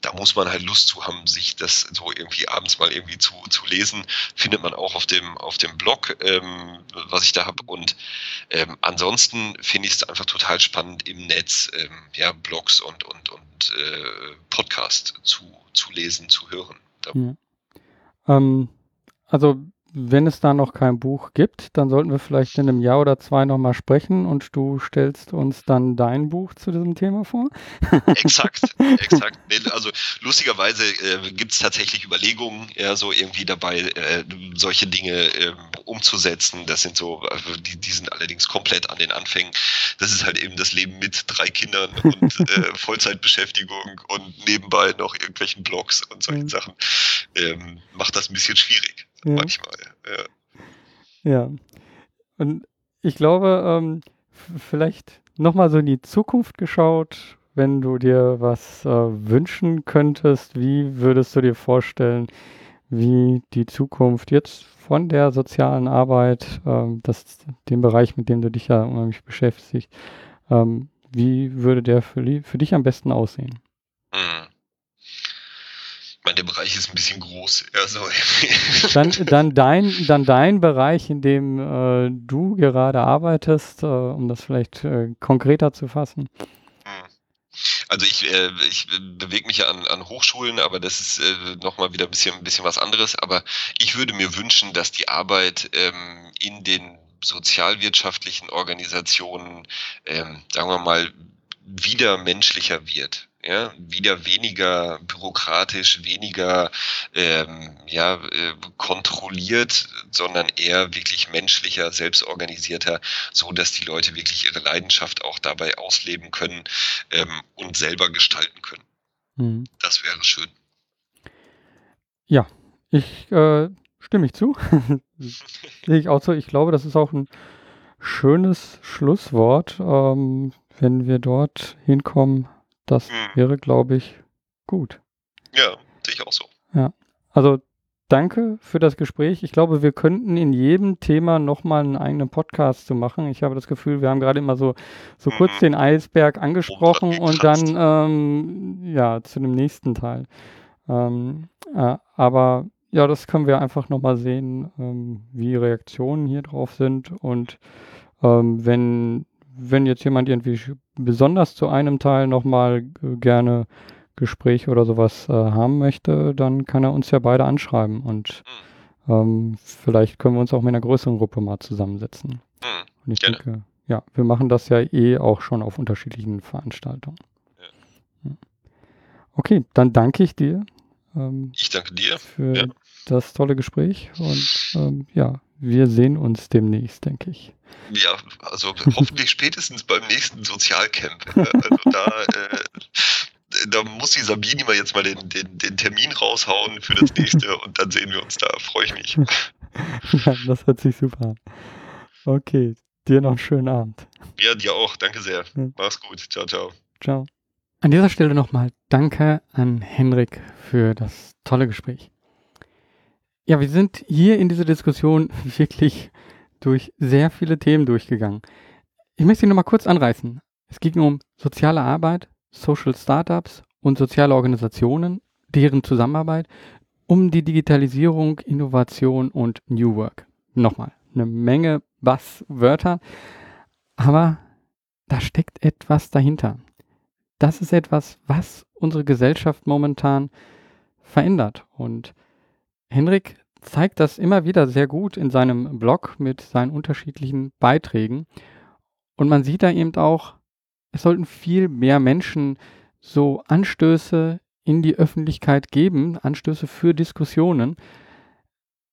Da muss man halt Lust zu haben, sich das so irgendwie abends mal irgendwie zu, zu lesen. Findet man auch auf dem, auf dem Blog, ähm, was ich da habe. Und ähm, ansonsten finde ich es einfach total spannend im Netz, ähm, ja, Blogs und, und, und äh, Podcast zu, zu lesen, zu hören. Ja. Ähm, also wenn es da noch kein Buch gibt, dann sollten wir vielleicht in einem Jahr oder zwei nochmal sprechen und du stellst uns dann dein Buch zu diesem Thema vor. <laughs> exakt, exakt. Also lustigerweise äh, gibt es tatsächlich Überlegungen, ja, so irgendwie dabei, äh, solche Dinge äh, umzusetzen. Das sind so, also die, die sind allerdings komplett an den Anfängen. Das ist halt eben das Leben mit drei Kindern und äh, <laughs> Vollzeitbeschäftigung und nebenbei noch irgendwelchen Blogs und solchen mhm. Sachen. Ähm, macht das ein bisschen schwierig ja. manchmal. Ja. ja. Und ich glaube, ähm, vielleicht nochmal so in die Zukunft geschaut, wenn du dir was äh, wünschen könntest, wie würdest du dir vorstellen, wie die Zukunft jetzt von der sozialen Arbeit, ähm, das, dem Bereich, mit dem du dich ja unheimlich beschäftigst, ähm, wie würde der für, für dich am besten aussehen? Meine, der Bereich ist ein bisschen groß. Also, <laughs> dann, dann, dein, dann dein Bereich, in dem äh, du gerade arbeitest, äh, um das vielleicht äh, konkreter zu fassen. Hm. Also ich, äh, ich bewege mich ja an, an Hochschulen, aber das ist äh, nochmal wieder ein bisschen, ein bisschen was anderes. Aber ich würde mir wünschen, dass die Arbeit ähm, in den sozialwirtschaftlichen Organisationen, ähm, sagen wir mal, wieder menschlicher wird ja, wieder weniger bürokratisch, weniger ähm, ja, äh, kontrolliert, sondern eher wirklich menschlicher, selbstorganisierter, so dass die Leute wirklich ihre Leidenschaft auch dabei ausleben können ähm, und selber gestalten können. Mhm. Das wäre schön. Ja, ich äh, stimme ich zu. <laughs> Sehe ich auch so. Ich glaube, das ist auch ein schönes Schlusswort, ähm, wenn wir dort hinkommen, das mhm. wäre, glaube ich, gut. Ja, sehe ich auch so. Ja, also danke für das Gespräch. Ich glaube, wir könnten in jedem Thema nochmal einen eigenen Podcast zu machen. Ich habe das Gefühl, wir haben gerade immer so, so mhm. kurz den Eisberg angesprochen und dann ähm, ja zu dem nächsten Teil. Ähm, äh, aber ja, das können wir einfach nochmal sehen, ähm, wie Reaktionen hier drauf sind. Und ähm, wenn wenn jetzt jemand irgendwie besonders zu einem Teil nochmal gerne Gespräch oder sowas äh, haben möchte, dann kann er uns ja beide anschreiben und mhm. ähm, vielleicht können wir uns auch mit einer größeren Gruppe mal zusammensetzen. Mhm. Und ich gerne. denke, ja, wir machen das ja eh auch schon auf unterschiedlichen Veranstaltungen. Ja. Okay, dann danke ich dir. Ähm, ich danke dir für ja. das tolle Gespräch und ähm, ja, wir sehen uns demnächst, denke ich. Ja, also hoffentlich <laughs> spätestens beim nächsten Sozialcamp. Also da, äh, da muss die Sabine mal jetzt mal den, den, den Termin raushauen für das nächste <laughs> und dann sehen wir uns da. Freue ich mich. <laughs> ja, das hört sich super an. Okay, dir noch einen schönen Abend. Ja, dir auch. Danke sehr. Mach's gut. Ciao, ciao. Ciao. An dieser Stelle nochmal Danke an Henrik für das tolle Gespräch. Ja, wir sind hier in dieser Diskussion <laughs> wirklich durch sehr viele Themen durchgegangen. Ich möchte sie nochmal kurz anreißen. Es ging um soziale Arbeit, Social Startups und soziale Organisationen, deren Zusammenarbeit, um die Digitalisierung, Innovation und New Work. Nochmal, eine Menge Basswörter, aber da steckt etwas dahinter. Das ist etwas, was unsere Gesellschaft momentan verändert. Und Henrik zeigt das immer wieder sehr gut in seinem Blog mit seinen unterschiedlichen Beiträgen. Und man sieht da eben auch, es sollten viel mehr Menschen so Anstöße in die Öffentlichkeit geben, Anstöße für Diskussionen,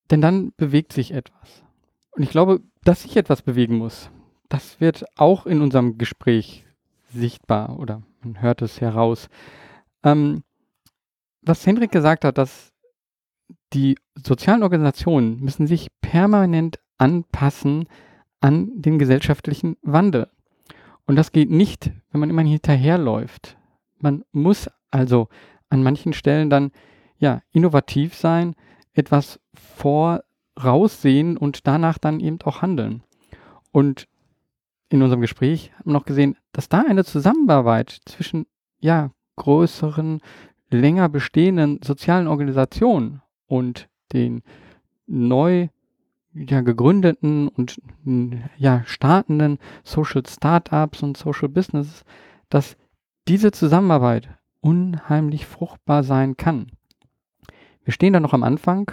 denn dann bewegt sich etwas. Und ich glaube, dass sich etwas bewegen muss, das wird auch in unserem Gespräch sichtbar oder man hört es heraus. Ähm, was Hendrik gesagt hat, dass die sozialen Organisationen müssen sich permanent anpassen an den gesellschaftlichen Wandel. Und das geht nicht, wenn man immer hinterherläuft. Man muss also an manchen Stellen dann ja innovativ sein, etwas voraussehen und danach dann eben auch handeln. Und in unserem Gespräch haben wir noch gesehen, dass da eine Zusammenarbeit zwischen ja größeren länger bestehenden sozialen Organisationen und den neu ja, gegründeten und ja, startenden Social Startups und Social Businesses, dass diese Zusammenarbeit unheimlich fruchtbar sein kann. Wir stehen da noch am Anfang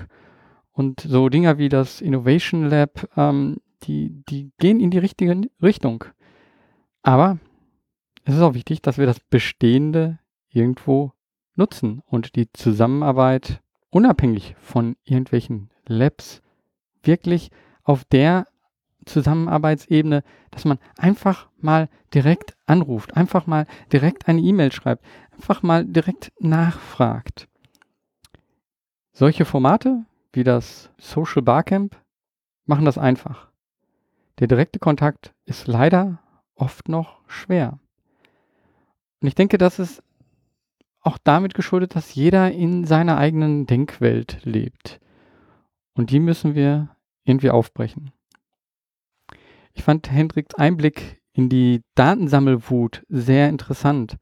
und so Dinger wie das Innovation Lab, ähm, die, die gehen in die richtige Richtung. Aber es ist auch wichtig, dass wir das Bestehende irgendwo nutzen und die Zusammenarbeit unabhängig von irgendwelchen Labs wirklich auf der Zusammenarbeitsebene, dass man einfach mal direkt anruft, einfach mal direkt eine E-Mail schreibt, einfach mal direkt nachfragt. Solche Formate wie das Social Barcamp machen das einfach. Der direkte Kontakt ist leider oft noch schwer. Und ich denke, das ist auch damit geschuldet, dass jeder in seiner eigenen Denkwelt lebt. Und die müssen wir irgendwie aufbrechen. Ich fand Hendriks Einblick in die Datensammelwut sehr interessant.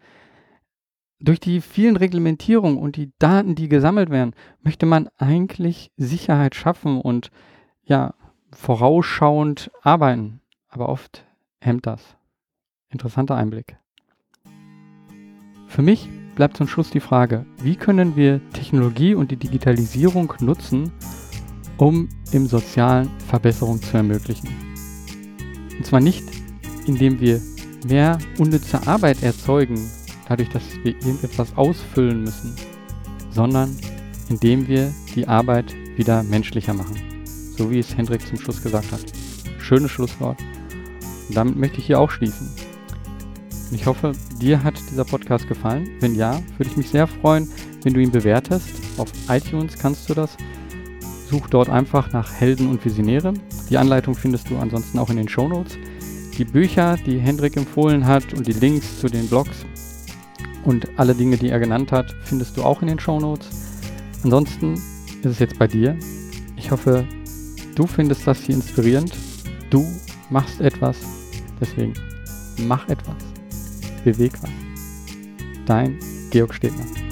Durch die vielen Reglementierungen und die Daten, die gesammelt werden, möchte man eigentlich Sicherheit schaffen und ja, vorausschauend arbeiten. Aber oft hemmt das. Interessanter Einblick. Für mich bleibt zum Schluss die Frage, wie können wir Technologie und die Digitalisierung nutzen, um im Sozialen Verbesserung zu ermöglichen. Und zwar nicht, indem wir mehr unnütze Arbeit erzeugen, dadurch, dass wir irgendetwas ausfüllen müssen, sondern indem wir die Arbeit wieder menschlicher machen. So wie es Hendrik zum Schluss gesagt hat. Schönes Schlusswort. Und damit möchte ich hier auch schließen. Ich hoffe, dir hat dieser Podcast gefallen. Wenn ja, würde ich mich sehr freuen, wenn du ihn bewertest. Auf iTunes kannst du das. Such dort einfach nach Helden und Visionäre. Die Anleitung findest du ansonsten auch in den Show Notes. Die Bücher, die Hendrik empfohlen hat und die Links zu den Blogs und alle Dinge, die er genannt hat, findest du auch in den Show Notes. Ansonsten ist es jetzt bei dir. Ich hoffe, du findest das hier inspirierend. Du machst etwas. Deswegen mach etwas. Beweg. Dein Georg Stedner.